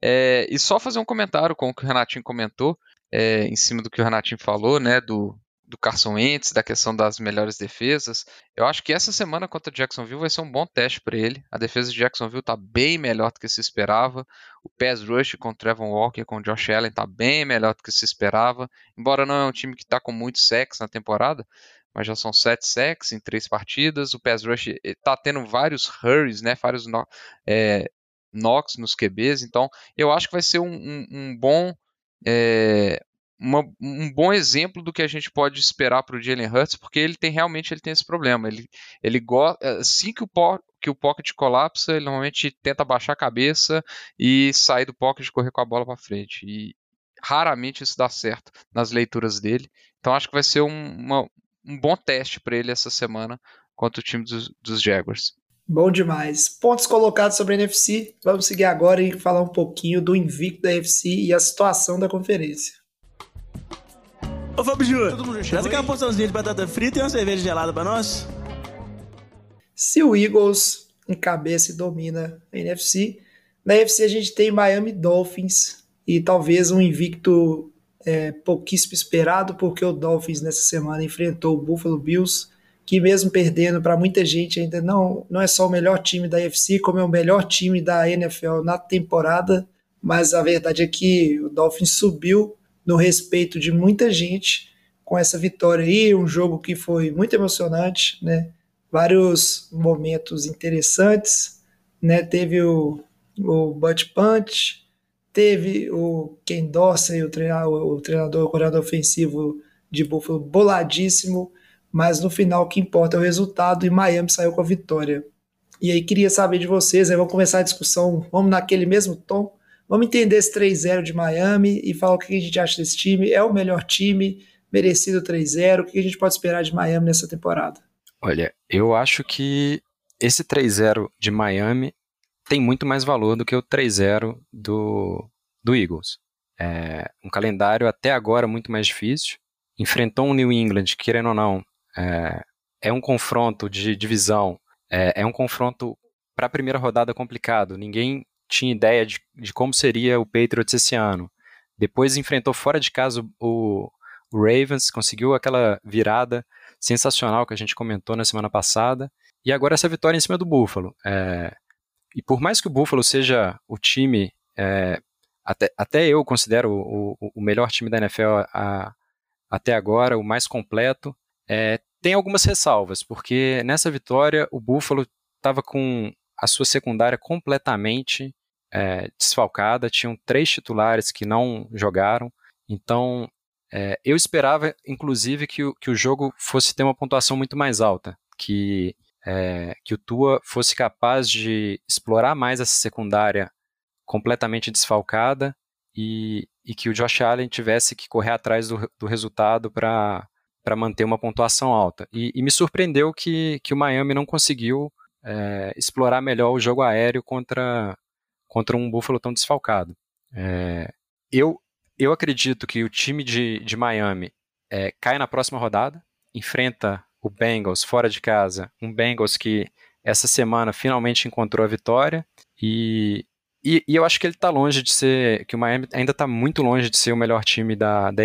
É, e só fazer um comentário com o que o Renatinho comentou, é, em cima do que o Renatinho falou, né, do, do Carson Wentz, da questão das melhores defesas. Eu acho que essa semana contra Jacksonville vai ser um bom teste para ele. A defesa de Jacksonville está bem melhor do que se esperava. O pass rush com o Trevor Walker, com o Josh Allen está bem melhor do que se esperava. Embora não é um time que está com muito sexo na temporada, mas já são sete sacks em três partidas. O pass rush está tendo vários hurries, né, vários no, é, knocks nos QBs. Então, eu acho que vai ser um, um, um bom é, uma, um bom exemplo do que a gente pode esperar para o Jalen Hurts, porque ele tem realmente ele tem esse problema. Ele, ele gosta assim que o, po, que o pocket colapsa, ele normalmente tenta baixar a cabeça e sair do pocket e correr com a bola para frente. E raramente isso dá certo nas leituras dele. Então acho que vai ser um, uma, um bom teste para ele essa semana contra o time dos, dos Jaguars. Bom demais. Pontos colocados sobre a NFC. Vamos seguir agora e falar um pouquinho do invicto da NFC e a situação da conferência. Ô Fábio Júnior, traz aquela porçãozinha de batata frita e uma cerveja gelada pra nós. Se o Eagles encabeça e domina a NFC, na NFC a gente tem Miami Dolphins e talvez um invicto é, pouquíssimo esperado, porque o Dolphins nessa semana enfrentou o Buffalo Bills, que mesmo perdendo para muita gente ainda não, não é só o melhor time da NFC, como é o melhor time da NFL na temporada, mas a verdade é que o Dolphins subiu no respeito de muita gente com essa vitória aí, um jogo que foi muito emocionante, né? Vários momentos interessantes, né? Teve o, o Butt Punch, teve o Ken Dorsey, o treinador, o treinador, o coordenador ofensivo de Buffalo, boladíssimo, mas no final o que importa é o resultado e Miami saiu com a vitória. E aí queria saber de vocês, aí vamos começar a discussão, vamos naquele mesmo tom, Vamos entender esse 3-0 de Miami e falar o que a gente acha desse time. É o melhor time, merecido 3-0. O que a gente pode esperar de Miami nessa temporada? Olha, eu acho que esse 3-0 de Miami tem muito mais valor do que o 3-0 do, do Eagles. É um calendário até agora muito mais difícil. Enfrentou um New England, querendo ou não, é, é um confronto de divisão, é, é um confronto para a primeira rodada complicado. Ninguém tinha ideia de, de como seria o Patriots esse ano. Depois enfrentou fora de casa o, o Ravens, conseguiu aquela virada sensacional que a gente comentou na semana passada. E agora essa vitória em cima do Buffalo. É, e por mais que o Buffalo seja o time, é, até, até eu considero o, o, o melhor time da NFL a, até agora, o mais completo, é, tem algumas ressalvas, porque nessa vitória o Buffalo estava com a sua secundária completamente é, desfalcada, tinham três titulares que não jogaram, então é, eu esperava, inclusive, que o, que o jogo fosse ter uma pontuação muito mais alta, que, é, que o Tua fosse capaz de explorar mais essa secundária completamente desfalcada e, e que o Josh Allen tivesse que correr atrás do, do resultado para manter uma pontuação alta. E, e, me surpreendeu que, que o Miami não conseguiu é, explorar melhor o jogo aéreo contra, contra um Buffalo tão desfalcado. É, eu, eu acredito que o time de, de Miami é, cai na próxima rodada, enfrenta o Bengals fora de casa, um Bengals que essa semana finalmente encontrou a vitória e, E, e, eu acho que ele está longe de ser, que o Miami ainda está muito longe de ser o melhor time da, da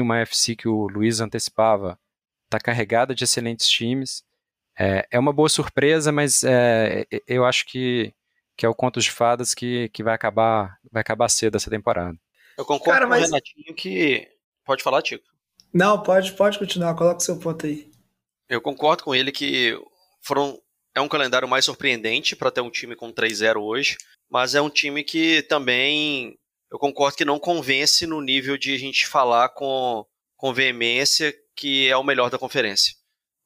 uma AFC que o Luiz antecipava, está carregada de excelentes times. É, é uma boa surpresa, mas é, eu acho que, que é o conto de fadas que, que vai acabar vai acabar cedo essa temporada. Eu concordo Cara, mas... com o Renatinho que. Pode falar, Tico. Não, pode, pode continuar, coloca o seu ponto aí. Eu concordo com ele que foram é um calendário mais surpreendente para ter um time com 3-0 hoje, mas é um time que também eu concordo que não convence no nível de a gente falar com, com veemência que é o melhor da conferência.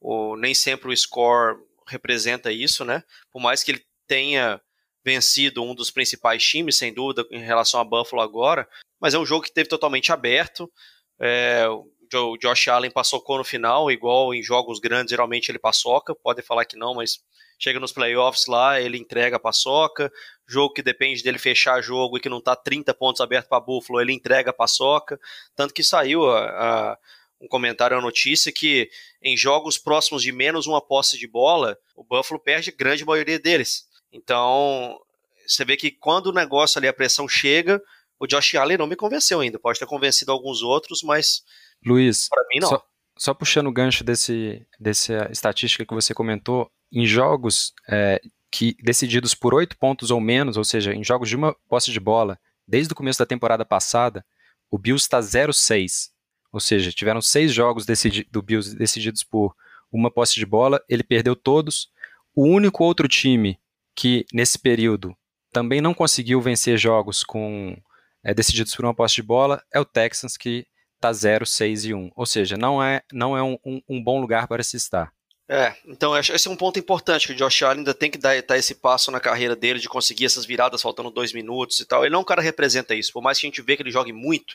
O, nem sempre o score representa isso, né? Por mais que ele tenha vencido um dos principais times, sem dúvida, em relação a Buffalo agora, mas é um jogo que teve totalmente aberto. É, o Josh Allen passocou no final, igual em jogos grandes, geralmente ele paçoca, pode falar que não, mas chega nos playoffs lá, ele entrega a paçoca, jogo que depende dele fechar jogo e que não tá 30 pontos abertos para Buffalo, ele entrega a paçoca, tanto que saiu a, a, um comentário, a notícia que em jogos próximos de menos uma posse de bola, o Buffalo perde grande maioria deles. Então, você vê que quando o negócio ali, a pressão chega, o Josh Allen não me convenceu ainda. Pode ter convencido alguns outros, mas Luiz, para mim não. Só, só, puxando o gancho desse, dessa estatística que você comentou, em jogos é, que decididos por oito pontos ou menos, ou seja, em jogos de uma posse de bola, desde o começo da temporada passada, o Bills está 0-6. Ou seja, tiveram seis jogos decidi do Bills decididos por uma posse de bola, ele perdeu todos. O único outro time que, nesse período, também não conseguiu vencer jogos com é, decididos por uma posse de bola é o Texans, que está 0, 6 e 1. Ou seja, não é, não é um, um, um bom lugar para se estar. É, então esse é um ponto importante que o Josh Allen ainda tem que dar, dar, esse passo na carreira dele de conseguir essas viradas faltando dois minutos e tal. Ele não é um cara que representa isso. Por mais que a gente vê que ele jogue muito,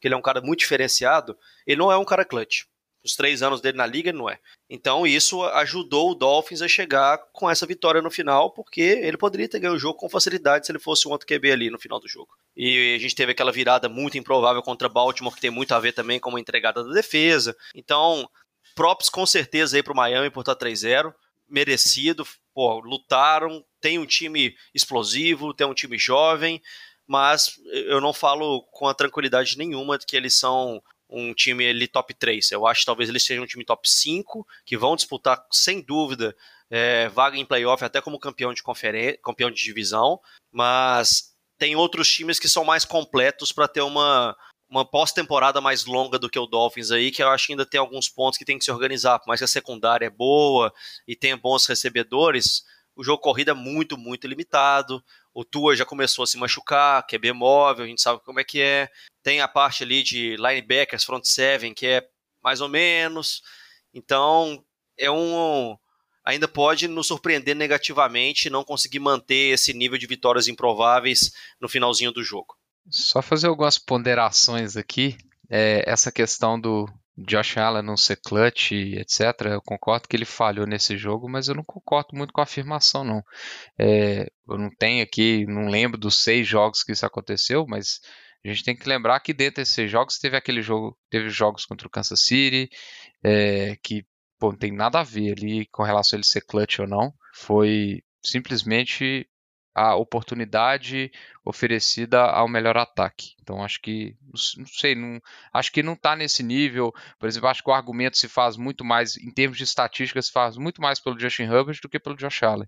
que ele é um cara muito diferenciado, ele não é um cara clutch. Os três anos dele na liga, ele não é. Então isso ajudou o Dolphins a chegar com essa vitória no final, porque ele poderia ter ganho o jogo com facilidade se ele fosse um outro QB ali no final do jogo. E a gente teve aquela virada muito improvável contra Baltimore, que tem muito a ver também com uma entregada da defesa. Então, props com certeza aí pro Miami por estar 3-0. Merecido, pô, lutaram, tem um time explosivo, tem um time jovem, mas eu não falo com a tranquilidade nenhuma que eles são um time ali top 3. Eu acho que talvez eles sejam um time top 5, que vão disputar, sem dúvida, é, vaga em playoff até como campeão de conferência, campeão de divisão, mas tem outros times que são mais completos para ter uma, uma pós-temporada mais longa do que o Dolphins aí, que eu acho que ainda tem alguns pontos que tem que se organizar, por mais que a secundária é boa e tenha bons recebedores, o jogo corrida é muito, muito limitado. O Tua já começou a se machucar, QB móvel, a gente sabe como é que é. Tem a parte ali de linebackers, front seven, que é mais ou menos. Então, é um ainda pode nos surpreender negativamente não conseguir manter esse nível de vitórias improváveis no finalzinho do jogo. Só fazer algumas ponderações aqui. É, essa questão do Josh Allen não ser clutch, etc. Eu concordo que ele falhou nesse jogo, mas eu não concordo muito com a afirmação, não. É, eu não tenho aqui, não lembro dos seis jogos que isso aconteceu, mas a gente tem que lembrar que dentro desses seis jogos teve aquele jogo, teve jogos contra o Kansas City, é, que pô, não tem nada a ver ali com relação a ele ser clutch ou não. Foi simplesmente a oportunidade oferecida ao melhor ataque. Então acho que não sei, não, acho que não está nesse nível. Por exemplo, acho que o argumento se faz muito mais em termos de estatística se faz muito mais pelo Justin Herbert do que pelo Josh Allen,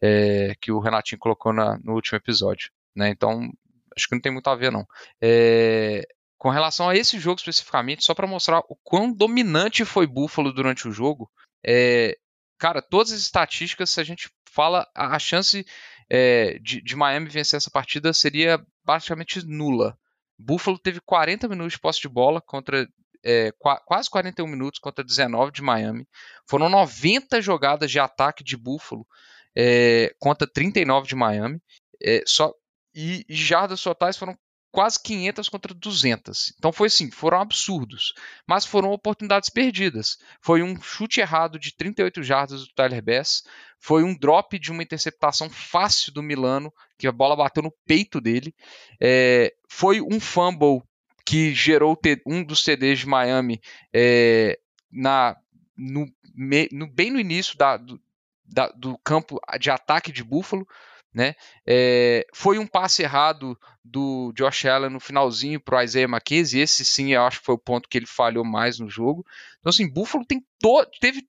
é, que o Renatinho colocou na, no último episódio. Né? Então acho que não tem muito a ver não. É, com relação a esse jogo especificamente, só para mostrar o quão dominante foi Buffalo durante o jogo, é, cara, todas as estatísticas, se a gente fala a, a chance é, de, de, Miami vencer essa partida seria praticamente nula. Buffalo teve 40 minutos de posse de bola contra é, qu quase 41 minutos contra 19 de Miami. Foram 90 jogadas de ataque de Buffalo é, contra 39 de Miami. É, só e, e jardas totais foram quase 500 contra 200. Então foi assim, foram absurdos, mas foram oportunidades perdidas. Foi um chute errado de 38 jardas do Tyler Bass, foi um drop de uma interceptação fácil do Milano, que a bola bateu no peito dele, é, foi um fumble que gerou um dos TDs de Miami é, na, no, no, bem no início da, do, da, do campo de ataque de Buffalo. Né? É, foi um passe errado do Josh Allen no finalzinho para o Isaiah McKenzie, esse sim eu acho que foi o ponto que ele falhou mais no jogo. Então, assim, Buffalo tem teve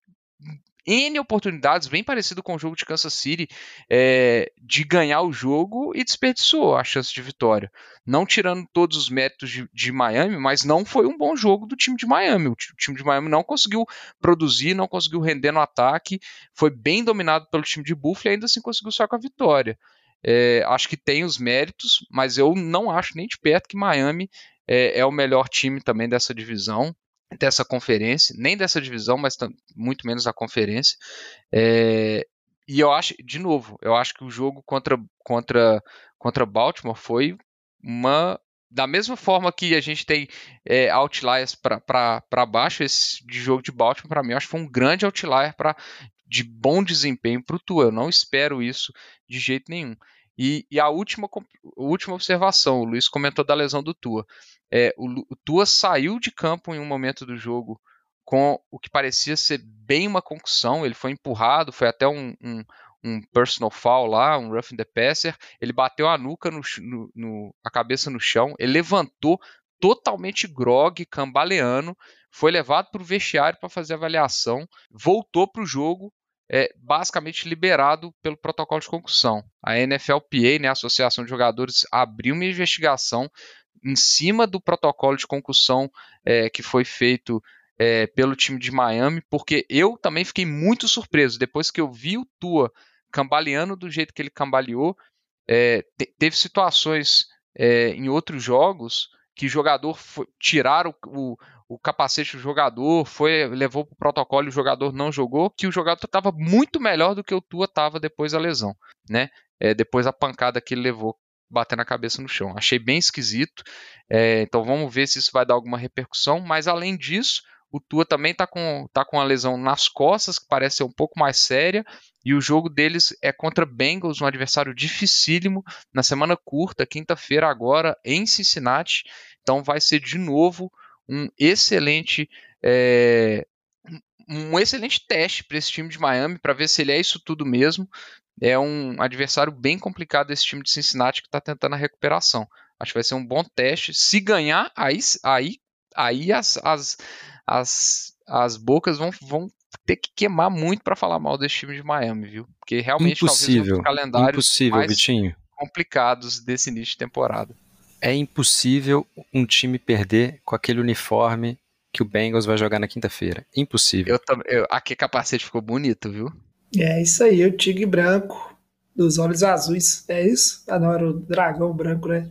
N oportunidades, bem parecido com o jogo de Kansas City, é, de ganhar o jogo e desperdiçou a chance de vitória. Não tirando todos os méritos de, de Miami, mas não foi um bom jogo do time de Miami. O, time de Miami não conseguiu produzir, não conseguiu render no ataque, foi bem dominado pelo time de Buffalo e ainda assim conseguiu só com a vitória. É, acho que tem os méritos, mas eu não acho nem de perto que Miami é, é o melhor time também dessa divisão dessa conferência, nem dessa divisão, mas muito menos da conferência. É, e eu acho, de novo, eu acho que o jogo contra, contra, contra Baltimore foi uma. Da mesma forma que a gente tem é, outliers para baixo, esse jogo de Baltimore, para mim, acho que foi um grande outlier pra, de bom desempenho para o Tua. Eu não espero isso de jeito nenhum. E, e, a última, última observação, o Luiz comentou da lesão do Tua. É, o, o, Tua saiu de campo em um momento do jogo com o que parecia ser bem uma concussão. Ele foi empurrado, foi até um, um, um personal foul lá, um roughing the passer. Ele bateu a nuca, no, no, no, a cabeça no chão. Ele levantou totalmente grog, cambaleando. Foi levado para o vestiário para fazer avaliação. Voltou para o jogo é basicamente liberado pelo protocolo de concussão. A NFLPA, né, a Associação de Jogadores, abriu uma investigação em cima do protocolo de concussão é, que foi feito é, pelo time de Miami, porque eu também fiquei muito surpreso depois que eu vi o Tua cambaleando do jeito que ele cambaleou. É, te, teve situações é, em outros jogos que jogador foi, tiraram o, o capacete do jogador, foi levou para o protocolo e o jogador não jogou, que o jogador estava muito melhor do que o Tua estava depois da lesão, né? É, depois da pancada que ele levou batendo a cabeça no chão. Achei bem esquisito. É, então vamos ver se isso vai dar alguma repercussão. Mas além disso, o Tua também está com, tá com uma lesão nas costas, que parece ser um pouco mais séria. E o jogo deles é contra Bengals, um adversário dificílimo, na semana curta, quinta-feira agora, em Cincinnati. Então vai ser de novo um excelente é, um excelente teste para esse time de Miami para ver se ele é isso tudo mesmo. É um adversário bem complicado esse time de Cincinnati que está tentando a recuperação. Acho que vai ser um bom teste. Se ganhar, aí, aí, aí as, as, as, as bocas vão, vão ter que queimar muito para falar mal desse time de Miami, viu? Porque realmente impossível, talvez um calendários impossível, mais Vitinho. complicados desse início de temporada é impossível um time perder com aquele uniforme que o Bengals vai jogar na quinta-feira. Impossível. Eu, eu, aqui capacete ficou bonito, viu? É isso aí, o tigre branco, dos olhos azuis. É isso? Ah, não, era o dragão branco, né?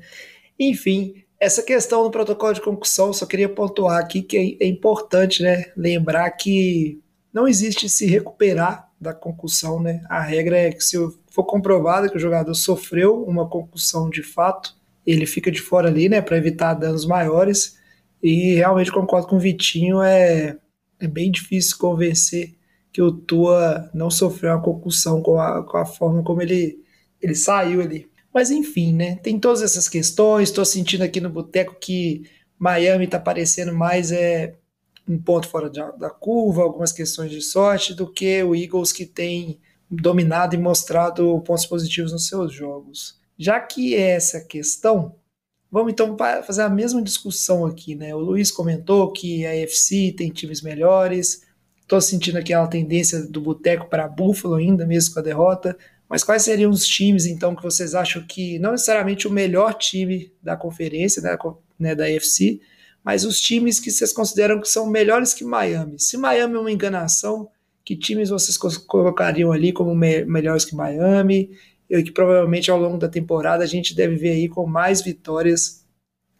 Enfim, essa questão do protocolo de concussão, só queria pontuar aqui que é, é importante, né? Lembrar que não existe se recuperar da concussão, né? A regra é que se for comprovado que o jogador sofreu uma concussão de fato, ele fica de fora ali, né, para evitar danos maiores. E realmente concordo com o Vitinho, é, é bem difícil convencer que o Tua não sofreu uma concussão com a, com a forma como ele, ele saiu ali. Mas enfim, né, tem todas essas questões. Estou sentindo aqui no boteco que Miami está parecendo mais é, um ponto fora da, da curva, algumas questões de sorte, do que o Eagles que tem dominado e mostrado pontos positivos nos seus jogos. Já que é essa questão, vamos então fazer a mesma discussão aqui, né? O Luiz comentou que a AFC tem times melhores. Estou sentindo aquela tendência do boteco para Buffalo ainda, mesmo com a derrota. Mas quais seriam os times, então, que vocês acham que, não necessariamente o melhor time da conferência, né, né da AFC, mas os times que vocês consideram que são melhores que Miami? Se Miami é uma enganação, que times vocês colocariam ali como me melhores que Miami? E que provavelmente ao longo da temporada a gente deve ver aí com mais vitórias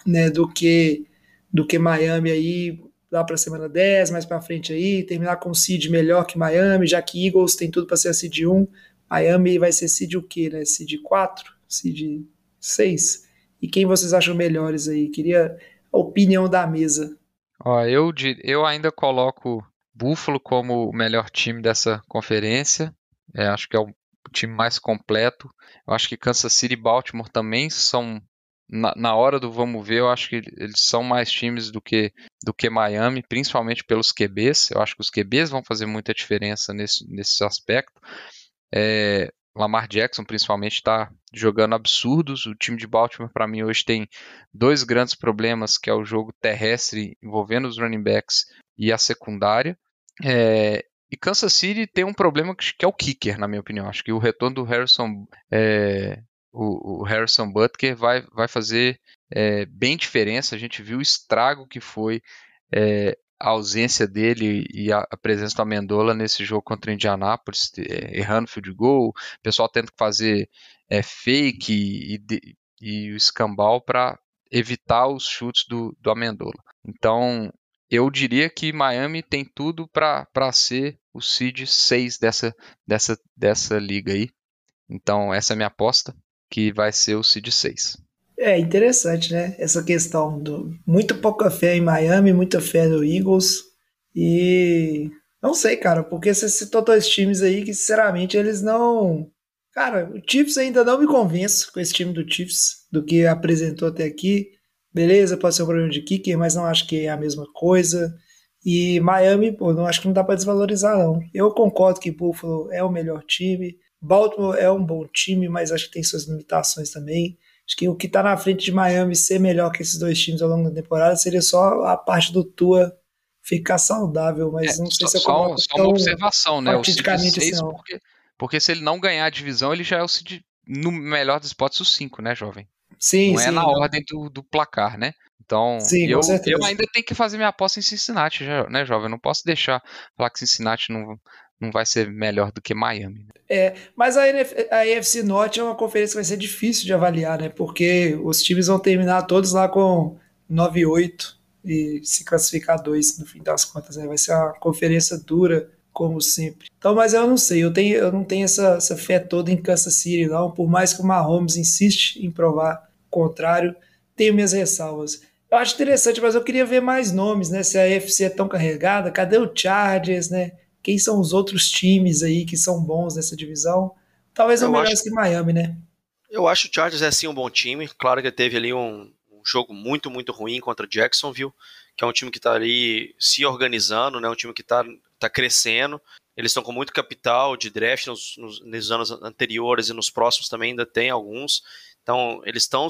né, do que do que Miami aí lá para a semana 10, mais para frente aí, terminar com seed melhor que Miami, já que Eagles tem tudo para ser a seed 1, Miami vai ser seed o quê, né? Seed 4, seed 6. E quem vocês acham melhores aí? Queria a opinião da mesa. Ó, eu, eu ainda coloco Buffalo como o melhor time dessa conferência. É, acho que é o time mais completo. Eu acho que Kansas City e Baltimore também são na, na, hora do vamos ver, eu acho que eles são mais times do que, do que Miami, principalmente pelos QBs. Eu acho que os QBs vão fazer muita diferença nesse, nesse aspecto. É, Lamar Jackson, principalmente, está jogando absurdos. O time de Baltimore, para mim, hoje tem dois grandes problemas, que é o jogo terrestre envolvendo os running backs e a secundária. É, e Kansas City tem um problema que é o kicker, na minha opinião. Acho que o retorno do Harrison, é, o, o, Harrison Butker vai, vai fazer é, bem diferença. A gente viu o estrago que foi é, a ausência dele e a, a, presença do Amendola nesse jogo contra o Indianapolis, é, errando field goal, o pessoal tendo que fazer é, fake e, e, e o escambau para evitar os chutes do, do Amendola. Então, eu diria que Miami tem tudo para ser o seed 6 dessa, dessa, dessa liga aí. Então, essa é a minha aposta, que vai ser o seed 6. É interessante, né? Essa questão do muito pouca fé em Miami, muita fé no Eagles. E não sei, cara, porque você citou dois times aí que, sinceramente, eles não. Cara, o Chiefs ainda não me convence com esse time do Chiefs, do que apresentou até aqui. Beleza, pode ser um problema de kicker, mas não acho que é a mesma coisa. E Miami, pô, não acho que não dá para desvalorizar, não. Eu concordo que Buffalo é o melhor time. Baltimore é um bom time, mas acho que tem suas limitações também. Acho que o que está na frente de Miami ser melhor que esses dois times ao longo da temporada seria só a parte do Tua ficar saudável, mas é, não sei só, se eu coloco Só uma observação, né? O seis, assim, porque, porque se ele não ganhar a divisão, ele já é o seed, no melhor dos spots, o 5, né, jovem? Sim, não é sim, é na não. ordem do, do, placar, né? Então, sim, eu, eu ainda tenho que fazer minha aposta em Cincinnati, né, jovem? Eu não posso deixar falar que Cincinnati não, não vai ser melhor do que Miami. Né? É, mas a, NF, a AFC Norte é uma conferência que vai ser difícil de avaliar, né? Porque os times vão terminar todos lá com 9-8 e se classificar dois no fim das contas, né? Vai ser uma conferência dura, como sempre. Então, mas eu não sei, eu, tenho, eu não tenho essa, essa fé toda em Kansas City, não. Por mais que o Mahomes insiste em provar o contrário, tenho minhas ressalvas. Eu acho interessante, mas eu queria ver mais nomes, né? Se a AFC é tão carregada, cadê o Chargers, né? quem são os outros times aí que são bons nessa divisão. Talvez não melhores que Miami, né? Eu acho o Chargers é sim um bom time. Claro que teve ali um, um jogo muito, muito ruim contra Jacksonville, que é um time que está ali se organizando, né? um time que está tá crescendo. Eles estão com muito capital de draft nos, nos, nos, anos anteriores e nos próximos também ainda tem alguns. Então, eles estão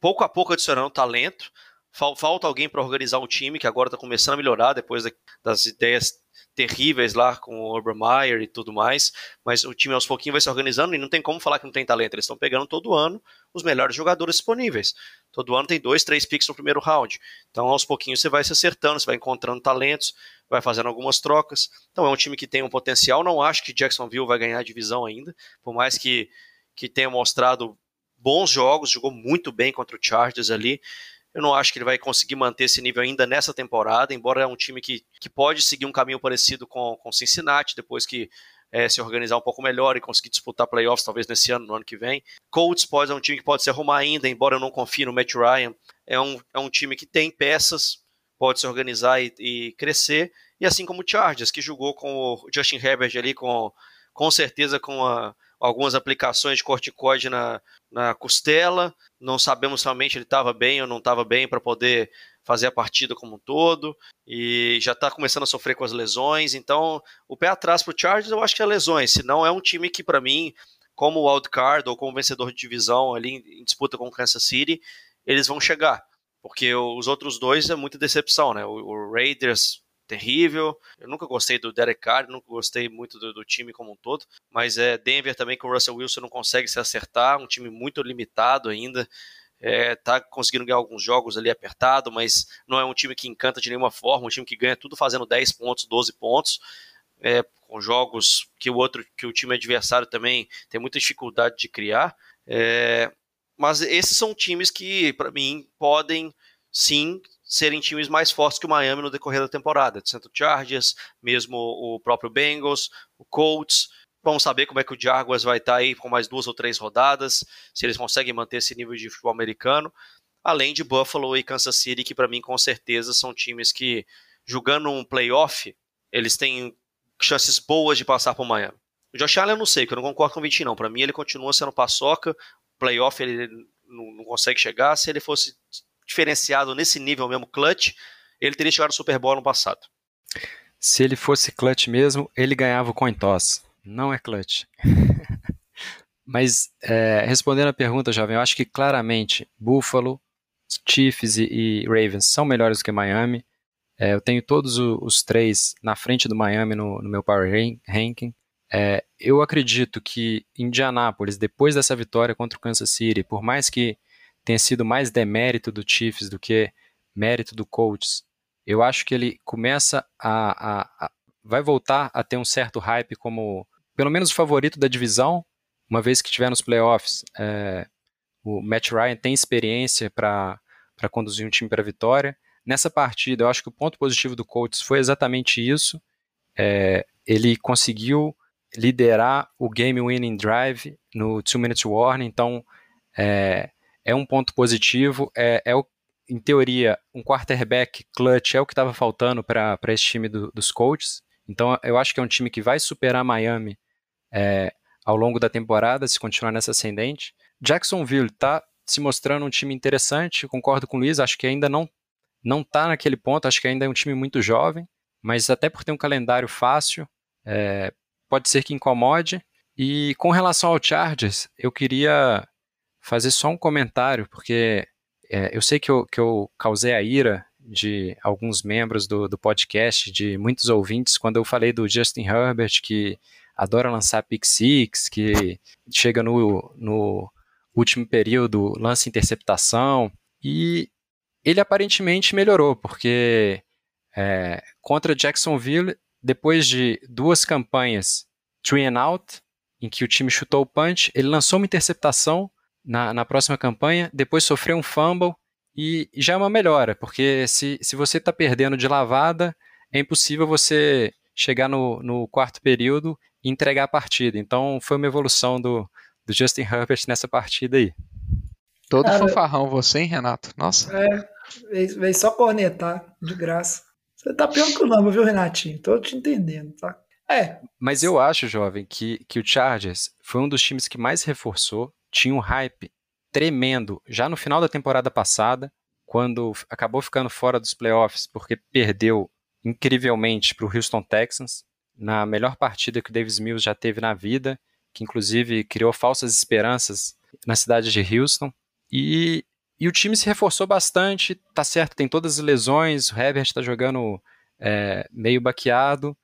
pouco a pouco adicionando talento. Falta alguém para organizar um time que agora está começando a melhorar depois das ideias terríveis lá com o Urban Meyer e tudo mais, mas o time aos pouquinhos vai se organizando e não tem como falar que não tem talento. Eles estão pegando todo ano os melhores jogadores disponíveis. Todo ano tem dois, três picks no primeiro round. Então, aos pouquinhos você vai se acertando, você vai encontrando talentos, vai fazendo algumas trocas. Então, é um time que tem um potencial. Não acho que Jacksonville vai ganhar a divisão ainda, por mais que, que tenha mostrado bons jogos, jogou muito bem contra o Chargers ali. Eu não acho que ele vai conseguir manter esse nível ainda nessa temporada, embora é um time que, que pode seguir um caminho parecido com, com Cincinnati, depois que é, se organizar um pouco melhor e conseguir disputar playoffs, talvez nesse ano, no ano que vem. Colts pode é um time que pode se arrumar ainda, embora eu não confie no Matt Ryan. É um, é um time que tem peças, pode se organizar e, e crescer. E assim como o Chargers, que jogou com o Justin Herbert ali, com, com certeza com a, algumas aplicações de corticoide na, na costela. Não sabemos realmente ele estava bem ou não estava bem para poder fazer a partida como um todo. E já está começando a sofrer com as lesões. Então, o pé atrás para o Chargers eu acho que é lesões. Se não é um time que, para mim, como wildcard ou como vencedor de divisão ali em disputa com o Kansas City, eles vão chegar. Porque os outros dois é muita decepção, né? O, o Raiders terrível. Eu nunca gostei do Derek Carr, nunca gostei muito do, do, time como um todo. Mas é Denver também com o Russell Wilson não consegue se acertar, um time muito limitado ainda. É, tá conseguindo ganhar alguns jogos ali apertado, mas não é um time que encanta de nenhuma forma, um time que ganha tudo fazendo 10 pontos, 12 pontos. É, com jogos que o outro, que o time adversário também tem muita dificuldade de criar. É, mas esses são times que, para mim, podem sim serem times mais fortes que o Miami no decorrer da temporada. Centro Chargers, mesmo o próprio Bengals, o Colts. Vamos saber como é que o Jaguars vai estar aí com mais duas ou três rodadas, se eles conseguem manter esse nível de futebol americano. Além de Buffalo e Kansas City, que para mim com certeza são times que, jogando um playoff, eles têm chances boas de passar para o Miami. O Josh Allen eu não sei, que eu não concordo com o 20 não. Para mim ele continua sendo paçoca, playoff ele não consegue chegar. Se ele fosse diferenciado nesse nível mesmo, clutch, ele teria chegado no Super Bowl no passado. Se ele fosse clutch mesmo, ele ganhava o coin toss. Não é clutch. Mas é, respondendo a pergunta, jovem, eu acho que claramente Buffalo, Chiefs e, Ravens são melhores do que Miami. É, eu tenho todos os três na frente do Miami no, no meu Power Ranking. É, eu acredito que Indianápolis, depois dessa vitória contra o Kansas City, por mais que tenha sido mais demérito do Chiefs do que mérito do Colts, eu acho que ele começa a, a, a vai voltar a ter um certo hype como pelo menos o favorito da divisão, uma vez que tiver nos playoffs. É, o Matt Ryan tem experiência para conduzir um time para vitória. Nessa partida, eu acho que o ponto positivo do Colts foi exatamente isso. É, ele conseguiu liderar o game winning drive no two minute warning, então é, é um ponto positivo, é, é o, em teoria um quarterback clutch é o que estava faltando para esse time do, dos Colts, então eu acho que é um time que vai superar Miami é, ao longo da temporada, se continuar nessa ascendente. Jacksonville está se mostrando um time interessante, concordo com o Luiz, acho que ainda não não está naquele ponto, acho que ainda é um time muito jovem, mas até por ter um calendário fácil, é, pode ser que incomode. E com relação ao Chargers, eu queria fazer só um comentário, porque é, eu sei que eu, que eu causei a ira de alguns membros do, do podcast, de muitos ouvintes, quando eu falei do Justin Herbert, que adora lançar pick six, que chega no, no último período, lança interceptação, e ele aparentemente melhorou, porque é, contra Jacksonville depois de duas campanhas three and out, em que o time chutou o punch, ele lançou uma interceptação na, na próxima campanha, depois sofreu um fumble e já é uma melhora, porque se, se você está perdendo de lavada, é impossível você chegar no, no quarto período e entregar a partida. Então foi uma evolução do, do Justin Herbert nessa partida aí. Todo Cara, fanfarrão você, hein, Renato? Nossa. É, veio só cornetar, de graça. Você tá pior que o nome, viu, Renatinho? Tô te entendendo, tá? É. Mas eu acho, jovem, que, que o Chargers foi um dos times que mais reforçou, tinha um hype tremendo já no final da temporada passada, quando acabou ficando fora dos playoffs porque perdeu incrivelmente para o Houston Texans, na melhor partida que o Davis Mills já teve na vida, que inclusive criou falsas esperanças na cidade de Houston. E e o time se reforçou bastante, tá certo, tem todas as lesões, o Herbert está jogando é, meio baqueado,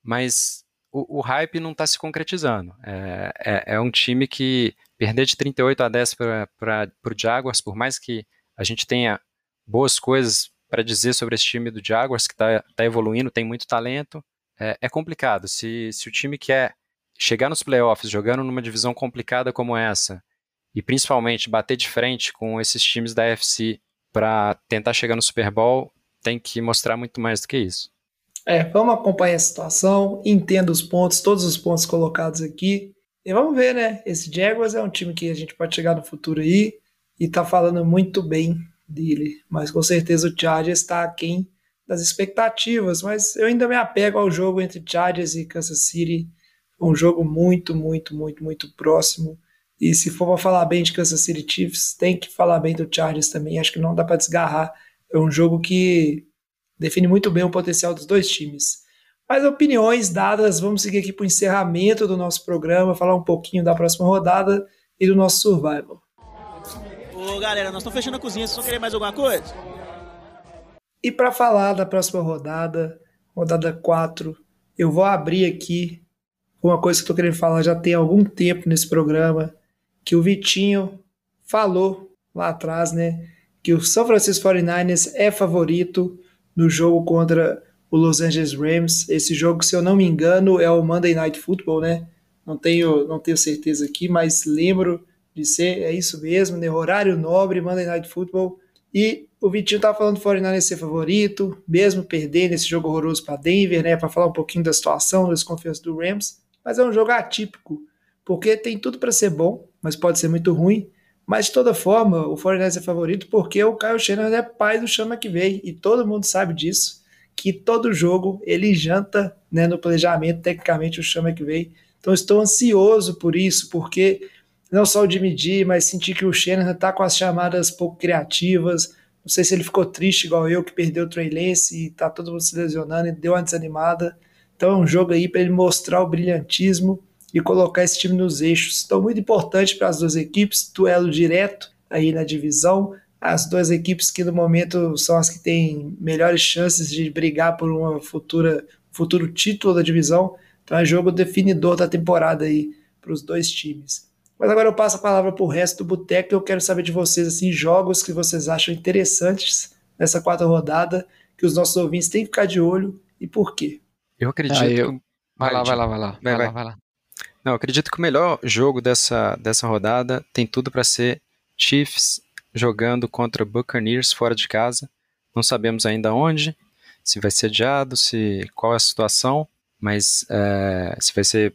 mas o, o, hype não está se concretizando. É, é, é, um time que perder de 38 a 10 para o Jaguars, por mais que a gente tenha boas coisas para dizer sobre esse time do Jaguars, que está tá evoluindo, tem muito talento, é, é complicado. Se, se o time quer chegar nos playoffs jogando numa divisão complicada como essa, e principalmente bater de frente com esses times da FC para tentar chegar no Super Bowl, tem que mostrar muito mais do que isso. É, vamos acompanhar a situação, entenda os pontos, todos os pontos colocados aqui. E vamos ver, né? Esse Jaguars é um time que a gente pode chegar no futuro aí e tá falando muito bem dele. Mas com certeza o Chargers está aquém das expectativas. Mas eu ainda me apego ao jogo entre Chargers e Kansas City. Um jogo muito, muito, muito, muito próximo. E se for para falar bem de Kansas City Chiefs, tem que falar bem do Chargers também. Acho que não dá para desgarrar. É um jogo que define muito bem o potencial dos dois times. Mas opiniões dadas, vamos seguir aqui para o encerramento do nosso programa, falar um pouquinho da próxima rodada e do nosso survival. Ô galera, nós estamos fechando a cozinha, vocês vão querer mais alguma coisa? E para falar da próxima rodada, rodada 4, eu vou abrir aqui uma coisa que estou querendo falar já tem algum tempo nesse programa, que o Vitinho falou lá atrás, né? Que o São Francisco 49ers é favorito no jogo contra o Los Angeles Rams. Esse jogo, se eu não me engano, é o Monday Night Football, né? Não tenho, não tenho certeza aqui, mas lembro de ser, é isso mesmo, né? Horário nobre, Monday Night Football. E o Vitinho tá falando do 49ers ser favorito, mesmo perdendo esse jogo horroroso para Denver, né? Para falar um pouquinho da situação, das confianças do Rams. Mas é um jogo atípico, porque tem tudo para ser bom, mas pode ser muito ruim. Mas de toda forma, o Fortaleza é favorito porque o Kyle Shanahan é pai do Chama que veio e todo mundo sabe disso, que todo jogo ele janta né, no planejamento, tecnicamente, o Chama que veio. Então estou ansioso por isso, porque não só o Jimmy G, mas senti que o Shanahan está com as chamadas pouco criativas. Não sei se ele ficou triste igual eu, que perdeu o Trey e tá todo mundo se lesionando e deu uma desanimada. Então é um jogo aí para ele mostrar o brilhantismo e colocar esse time nos eixos. Então, muito importante para as duas equipes, duelo direto aí na divisão. As duas equipes que no momento são as que têm melhores chances de brigar por uma futura futuro título da divisão. Então é jogo definidor da temporada aí para os dois times. Mas agora eu passo a palavra para o resto do boteco. Eu quero saber de vocês assim jogos que vocês acham interessantes nessa quarta rodada, que os nossos ouvintes têm que ficar de olho e por quê. Eu acredito. Ah, eu- Vai lá, Vai, vai lá, vai lá. Vai, Vai lá, vai. vai lá. Não, eu acredito que o melhor jogo dessa, dessa rodada tem tudo para ser Chiefs jogando contra Buccaneers fora de casa. Não sabemos ainda onde, se vai ser adiado, se qual é a situação, mas é, se vai ser,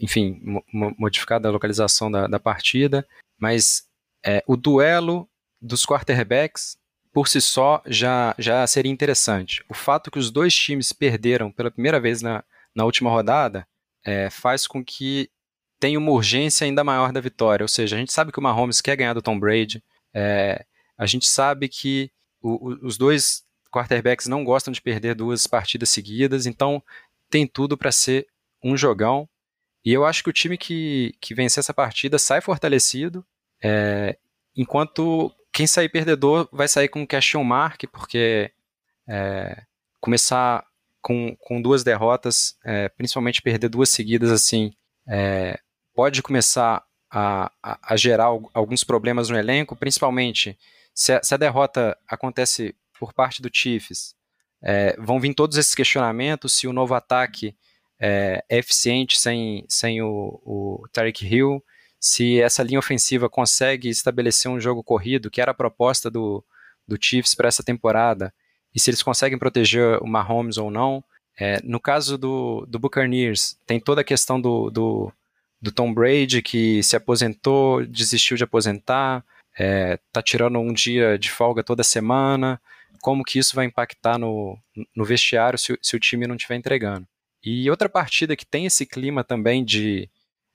enfim, mo- mo- modificada a localização da, da partida. Mas é, o duelo dos quarterbacks por si só já, já seria interessante. O fato que os dois times perderam pela primeira vez na, na última rodada é, faz com que tenha uma urgência ainda maior da vitória. Ou seja, a gente sabe que o Mahomes quer ganhar do Tom Brady, é, a gente sabe que o- o- os dois quarterbacks não gostam de perder duas partidas seguidas, então tem tudo para ser um jogão. E eu acho que o time que, que vencer essa partida sai fortalecido, é, enquanto quem sair perdedor vai sair com question mark, porque é, começar com, com duas derrotas, é, principalmente perder duas seguidas assim, é, pode começar a, a, gerar al- alguns problemas no elenco, principalmente se a, se a derrota acontece por parte do Chiefs, é, vão vir todos esses questionamentos se o novo ataque é, é eficiente sem, sem o, o Tarek Hill, se essa linha ofensiva consegue estabelecer um jogo corrido, que era a proposta do, do Chiefs para essa temporada, e se eles conseguem proteger o Mahomes ou não. É, no caso do, do Buccaneers, tem toda a questão do, do, do Tom Brady, que se aposentou, desistiu de aposentar, é, tá tirando um dia de folga toda semana, como que isso vai impactar no, no vestiário se, se o time não estiver entregando. E outra partida que tem esse clima também de,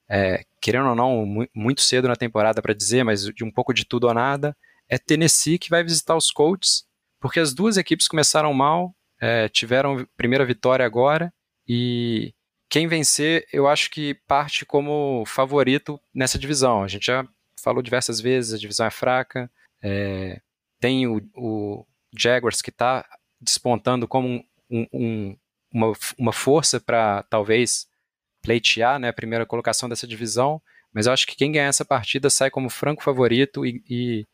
é, querendo ou não, mu- muito cedo na temporada para dizer, mas de um pouco de tudo ou nada, é Tennessee que vai visitar os Colts, porque as duas equipes começaram mal, é, tiveram primeira vitória agora, e quem vencer, eu acho que parte como favorito nessa divisão. A gente já falou diversas vezes, a divisão é fraca, é, tem o, o Jaguars que está despontando como um- um- um- uma, uma força para talvez pleitear né, a primeira colocação dessa divisão, mas eu acho que quem ganhar essa partida sai como franco favorito e, e,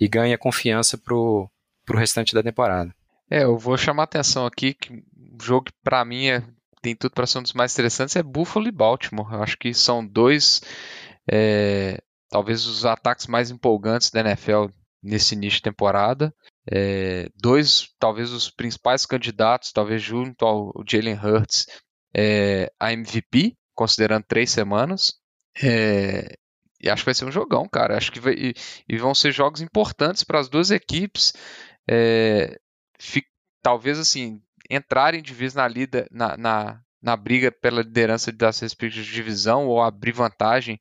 e ganha confiança pro, pro restante da temporada. É, eu vou chamar atenção aqui que o jogo pra mim é, tem tudo para ser um dos mais interessantes é Buffalo e Baltimore. Eu acho que são dois, é, talvez os ataques mais empolgantes da NFL nesse início de temporada. É, dois, talvez os principais candidatos, talvez junto ao Jalen Hurts, é, a MVP, considerando três semanas. É, e acho que vai ser um jogão, cara. Acho que vai, e, e vão ser jogos importantes para as duas equipes. É, talvez assim entrarem de vez na, lida, na, na, na briga pela liderança das respectivas divisão ou abrir vantagem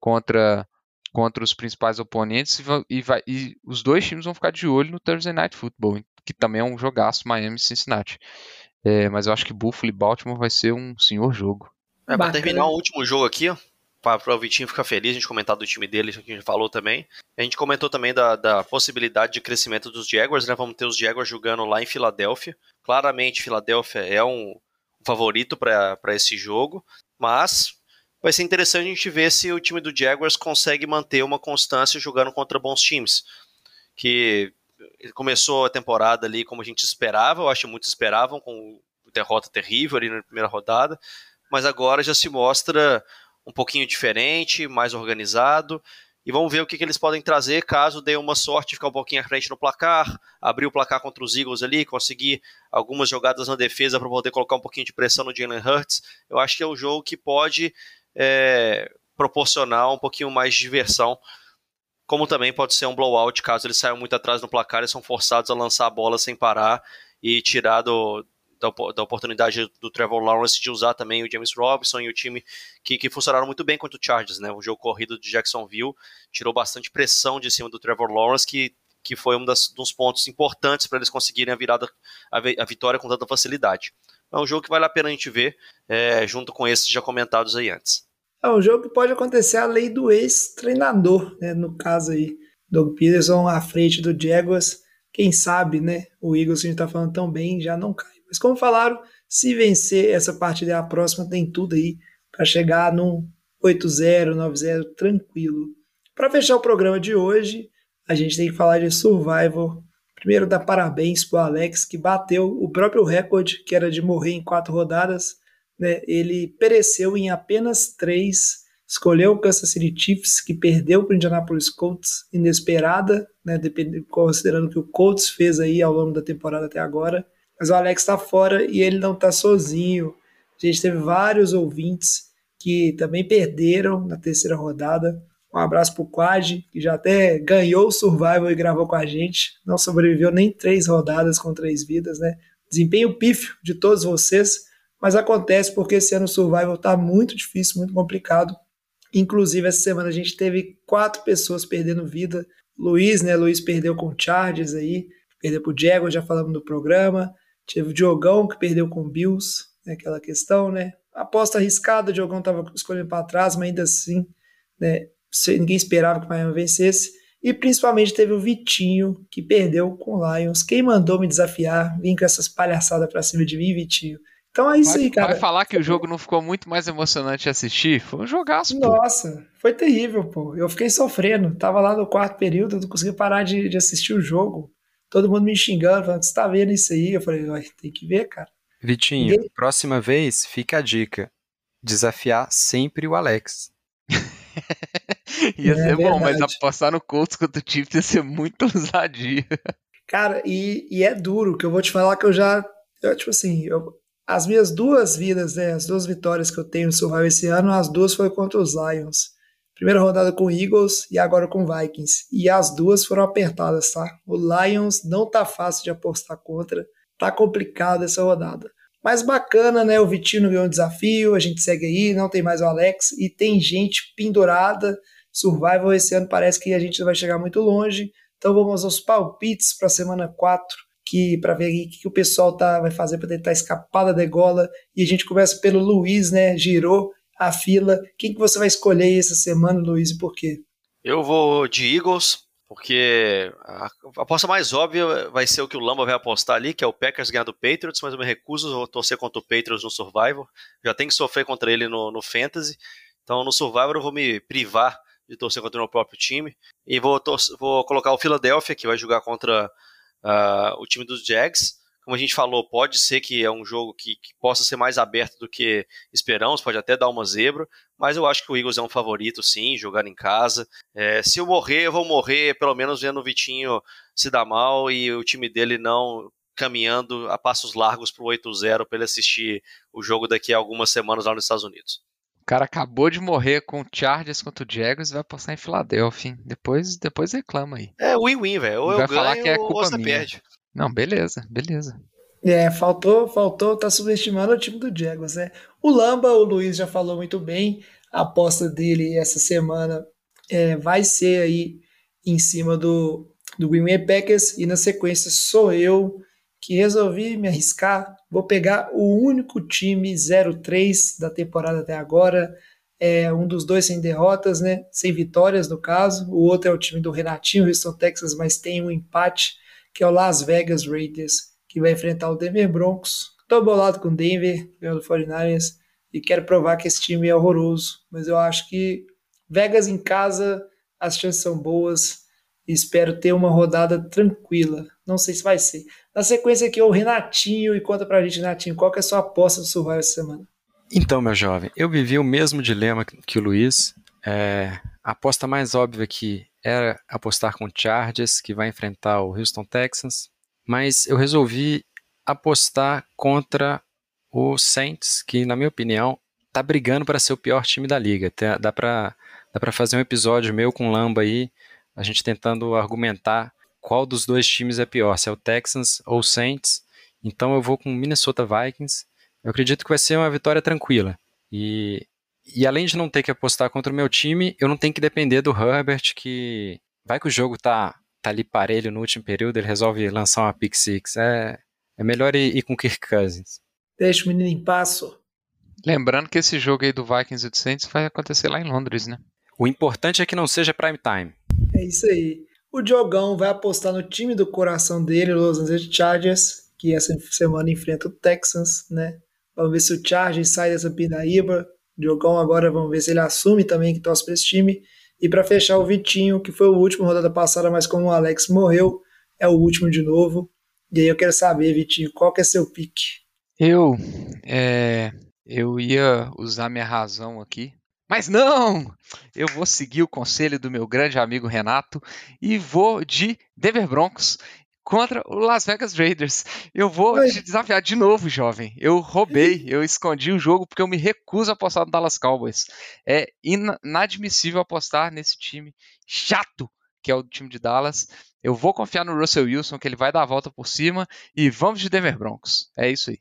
contra contra os principais oponentes e, vão- e vai, e os dois times vão ficar de olho no Thursday Night Football, que também é um jogaço Miami e Cincinnati. É, mas eu acho que Buffalo e Baltimore vai ser um senhor jogo. É, Bacana. terminar o último jogo aqui, ó, pra o Vitinho ficar feliz, a gente comentar do time dele, que a gente falou também. A gente comentou também da, da possibilidade de crescimento dos Jaguars, né? Vamos ter os Jaguars jogando lá em Filadélfia. Claramente, Filadélfia é um favorito para esse jogo, mas vai ser interessante a gente ver se o time do Jaguars consegue manter uma constância jogando contra bons times. Que começou a temporada ali como a gente esperava, eu acho que muitos esperavam, com derrota terrível ali na primeira rodada, mas agora já se mostra um pouquinho diferente, mais organizado. E vamos ver o que, que eles podem trazer caso dê uma sorte ficar um pouquinho à frente no placar, abrir o placar contra os Eagles ali, conseguir algumas jogadas na defesa para poder colocar um pouquinho de pressão no Jalen Hurts. Eu acho que é um jogo que pode é, proporcionar um pouquinho mais de diversão, como também pode ser um blowout caso eles saiam muito atrás no placar e são forçados a lançar a bola sem parar e tirar do, da, da, oportunidade do Trevor Lawrence de usar também o James Robinson e o time que, que funcionaram muito bem contra o Chargers, né? O jogo corrido de Jacksonville tirou bastante pressão de cima do Trevor Lawrence, que, que foi um das, dos pontos importantes para eles conseguirem a virada, a, a, vitória com tanta facilidade. É um jogo que vale a pena a gente ver, é, junto com esses já comentados aí antes. É um jogo que pode acontecer a lei do ex-treinador, né? No caso aí, Doug Peterson à frente do Jaguars. Quem sabe, né? O Eagles, que a gente tá falando tão bem, já não cai. Mas como falaram, se vencer essa partida a próxima, tem tudo aí para chegar num 8-0, 9-0 tranquilo. Para fechar o programa de hoje, a gente tem que falar de Survivor. Primeiro, dar parabéns pro Alex, que bateu o próprio recorde, que era de morrer em quatro rodadas. Né? Ele pereceu em apenas três. Escolheu o Kansas City Chiefs, que perdeu para o Indianapolis Colts, inesperada, né? considerando que o Colts fez aí ao longo da temporada até agora. Mas o Alex está fora e ele não está sozinho. A gente teve vários ouvintes que também perderam na terceira rodada. Um abraço pro Quad, que já até ganhou o Survival e gravou com a gente. Não sobreviveu nem três rodadas com três vidas, né? Desempenho pífio de todos vocês, mas acontece porque esse ano o Survival tá muito difícil, muito complicado. Inclusive, essa semana a gente teve quatro pessoas perdendo vida. Luiz, né? Luiz perdeu com Chargers aí, perdeu pro Diego, já falamos no programa. Teve o Diogão que perdeu com o Bills, né? aquela questão, né? Aposta arriscada, o Diogão tava escolhendo para trás, mas ainda assim, né? ninguém esperava que o Miami vencesse. E principalmente teve o Vitinho, que perdeu com o Lions. Quem mandou me desafiar? Vim com essas palhaçadas pra cima de mim, Vitinho. Então é isso vai, aí, cara. Vai falar que o jogo não ficou muito mais emocionante de assistir? Foi um jogaço, pô. Nossa, foi terrível, pô. Eu fiquei sofrendo. Tava lá no quarto período, não conseguia parar de, de assistir o jogo. Todo mundo me xingando, falando, você tá vendo isso aí? Eu falei, tem que ver, cara. Vitinho, próxima vez, fica a dica. Desafiar sempre o Alex. ia é ser bom, mas apostar no Colts contra o Chiefs ia ser muito ousadia. Cara, e, e é duro, que eu vou te falar que eu já. Eu, tipo assim, eu, as minhas duas vidas, né? As duas vitórias que eu tenho no Survival esse ano, as duas foi contra os Lions. Primeira rodada com Eagles e agora com Vikings. E as duas foram apertadas, tá? O Lions não tá fácil de apostar contra. Tá complicado essa rodada. Mas bacana, né? O Vitinho ganhou um desafio, a gente segue aí, não tem mais o Alex e tem gente pendurada. Survival esse ano parece que a gente vai chegar muito longe. Então vamos aos palpites para a semana 4, que para ver o que, que o pessoal tá, vai fazer para tentar escapar da degola. E a gente começa pelo Luiz, né? Girou a fila. Quem que você vai escolher essa semana, Luiz, e por quê? Eu vou de Eagles, porque a aposta mais óbvia vai ser o que o Lamba vai apostar ali, que é o Packers ganhar do Patriots, mas eu me recuso a torcer contra o Patriots no Survivor. Já tem que sofrer contra ele no, no Fantasy. Então no Survivor eu vou me privar de torcer contra o meu próprio time. E vou, vou colocar o Philadelphia, que vai jogar contra uh, o time dos Jags. Como a gente falou, pode ser que é um jogo que, que, possa ser mais aberto do que esperamos, pode até dar uma zebra, mas eu acho que o Eagles é um favorito, sim, jogar em casa. É, se eu morrer, eu vou morrer pelo menos vendo o Vitinho se dar mal e o time dele não caminhando a passos largos para o 8-0 para ele assistir o jogo daqui a algumas semanas lá nos Estados Unidos. O cara acabou de morrer com o Chargers contra o Jaguars e vai passar em Filadélfia. Depois, depois reclama aí. É win-win, velho. Ou vai eu falar ganho que é ou culpa você minha. perde. Não, beleza, beleza. É, faltou, faltou, tá subestimando o time do Jaguars, né? O Lamba, o Luiz já falou muito bem, a aposta dele essa semana é, vai ser aí em cima do, do Green Bay Packers e na sequência sou eu que resolvi me arriscar, vou pegar o único time 0-3 da temporada até agora, é um dos dois sem derrotas, né? Sem vitórias no caso. O outro é o time do Renatinho, Houston, Texas, mas tem um empate, que é o Las Vegas Raiders, que vai enfrentar o Denver Broncos. Tô bolado com o Denver, ganhando 49ers, e quero provar que esse time é horroroso, mas eu acho que Vegas em casa, as chances são boas e espero ter uma rodada tranquila. Não sei se vai ser. Na sequência aqui, o Renatinho, e conta pra gente, Renatinho, qual que é a sua aposta do Survival essa semana? Então, meu jovem, eu vivi o mesmo dilema que o Luiz. É, a aposta mais óbvia aqui era apostar com o Chargers, que vai enfrentar o Houston Texans, mas eu resolvi apostar contra o Saints, que, na minha opinião, tá brigando para ser o pior time da liga. Dá para dá fazer um episódio meu com o Lamba aí, a gente tentando argumentar qual dos dois times é pior, se é o Texans ou o Saints. Então eu vou com o Minnesota Vikings. Eu acredito que vai ser uma vitória tranquila. E, e além de não ter que apostar contra o meu time, eu não tenho que depender do Herbert, que vai que o jogo tá, tá ali parelho no último período, ele resolve lançar uma pick six. É, é melhor ir, ir com o Kirk Cousins. Deixa o menino em passo. Lembrando que esse jogo aí do Vikings e do Saints vai acontecer lá em Londres, né? O importante é que não seja prime time. É isso aí. O Diogão vai apostar no time do coração dele, Los Angeles Chargers, que essa semana enfrenta o Texans, né? Vamos ver se o Chargers sai dessa pindaíba. Diogão agora, vamos ver se ele assume também que torce para esse time. E para fechar, o Vitinho, que foi o último rodada passada, mas como o Alex morreu, é o último de novo. E aí eu quero saber, Vitinho, qual que é seu pique? Eu, é, eu ia usar minha razão aqui, mas não! Eu vou seguir o conselho do meu grande amigo Renato e vou de Denver Broncos contra o Las Vegas Raiders. Eu vou Oi. te desafiar de novo, jovem. Eu roubei, eu escondi o jogo porque eu me recuso a apostar no Dallas Cowboys. É ina- inadmissível apostar nesse time chato que é o time de Dallas. Eu vou confiar no Russell Wilson, que ele vai dar a volta por cima e vamos de Denver Broncos. É isso aí.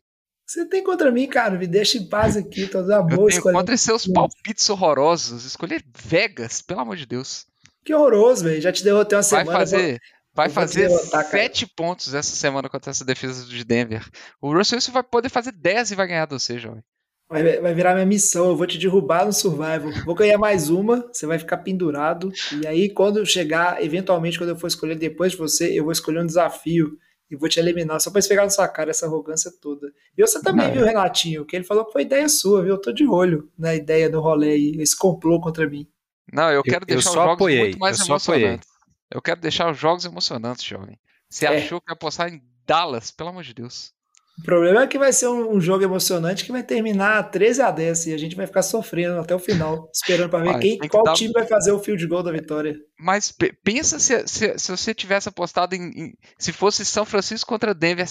Você tem contra mim, cara? Me deixa em paz aqui, tô dando Eu boa tenho escolha. contra seus palpites horrorosos. Escolher Vegas, pelo amor de Deus. Que horroroso, velho. Já te derrotei uma Vai semana. fazer, vai eu fazer sete pontos essa semana contra essa defesa de Denver. O Russell Wilson vai poder fazer 10 e vai ganhar de você, jovem. Vai, vai virar minha missão. Eu vou te derrubar no Survival. Vou ganhar mais uma. Você vai ficar pendurado. E aí, quando eu chegar, eventualmente, quando eu for escolher depois de você, eu vou escolher um desafio. E vou te eliminar, só pra esfregar na sua cara essa arrogância toda. E você também, Não. viu, Renatinho? Que ele falou que foi ideia sua, viu? Eu tô de olho na ideia do rolê aí, esse complô contra mim. Não, eu Eu- quero eu deixar só os jogos apoiei, muito mais eu emocionantes. Eu quero deixar os jogos emocionantes, jovem. Você É. achou que ia apostar em Dallas, pelo amor de Deus. O problema é que vai ser um, um jogo emocionante que vai terminar 13 a 10 e a gente vai ficar sofrendo até o final, esperando pra ver quem, qual dar- time vai fazer o field goal da vitória. Mas pe- pensa se, se, se você tivesse apostado em, em- Se fosse São Francisco contra Denver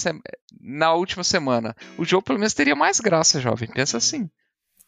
na última semana. O jogo pelo menos teria mais graça, jovem. Pensa assim.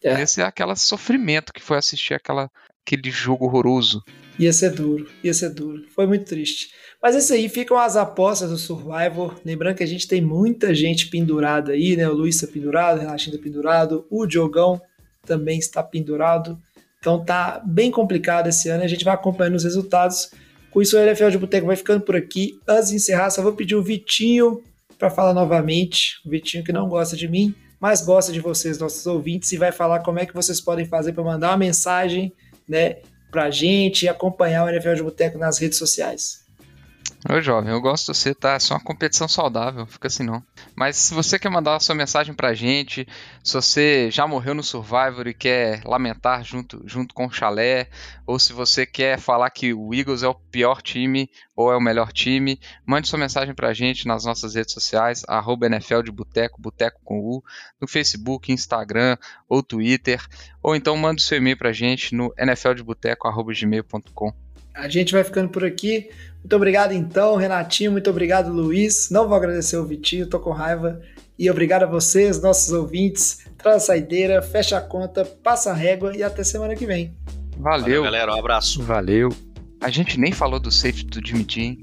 É. Esse é aquele sofrimento que foi assistir aquela, aquele jogo horroroso. Ia ser duro, ia ser duro. Foi muito triste. Mas isso aí, ficam as apostas do Survivor. Lembrando que a gente tem muita gente pendurada aí, né? O Luiz tá pendurado, o Renatinho tá pendurado, o Diogão também está pendurado. Então tá bem complicado esse ano. A gente vai acompanhando os resultados. Com isso, o NFL de Boteco vai ficando por aqui. Antes de encerrar, só vou pedir o Vitinho para falar novamente. O Vitinho que não gosta de mim, mas gosta de vocês, nossos ouvintes, e vai falar como é que vocês podem fazer para mandar uma mensagem, né? pra gente e acompanhar o NFL de Boteco nas redes sociais. Ô jovem, eu gosto de você, tá? É só uma competição saudável, fica assim não. Mas se você quer mandar a sua mensagem pra gente, se você já morreu no Survivor e quer lamentar junto, junto com o Chalé, ou se você quer falar que o Eagles é o pior time ou é o melhor time, mande sua mensagem pra gente nas nossas redes sociais, arroba NFL de Boteco, Boteco com U, no Facebook, Instagram ou Twitter, ou então mande seu e-mail pra gente no nfldeboteco.gmail.com. A gente vai ficando por aqui. Muito obrigado então, Renatinho. Muito obrigado, Luiz. Não vou agradecer o Vitinho, tô com raiva. E obrigado a vocês, nossos ouvintes. Traz a saideira, fecha a conta, passa a régua e até semana que vem. Valeu, Valeu. galera. Um abraço. Valeu. A gente nem falou do safety do Jimmy G, hein?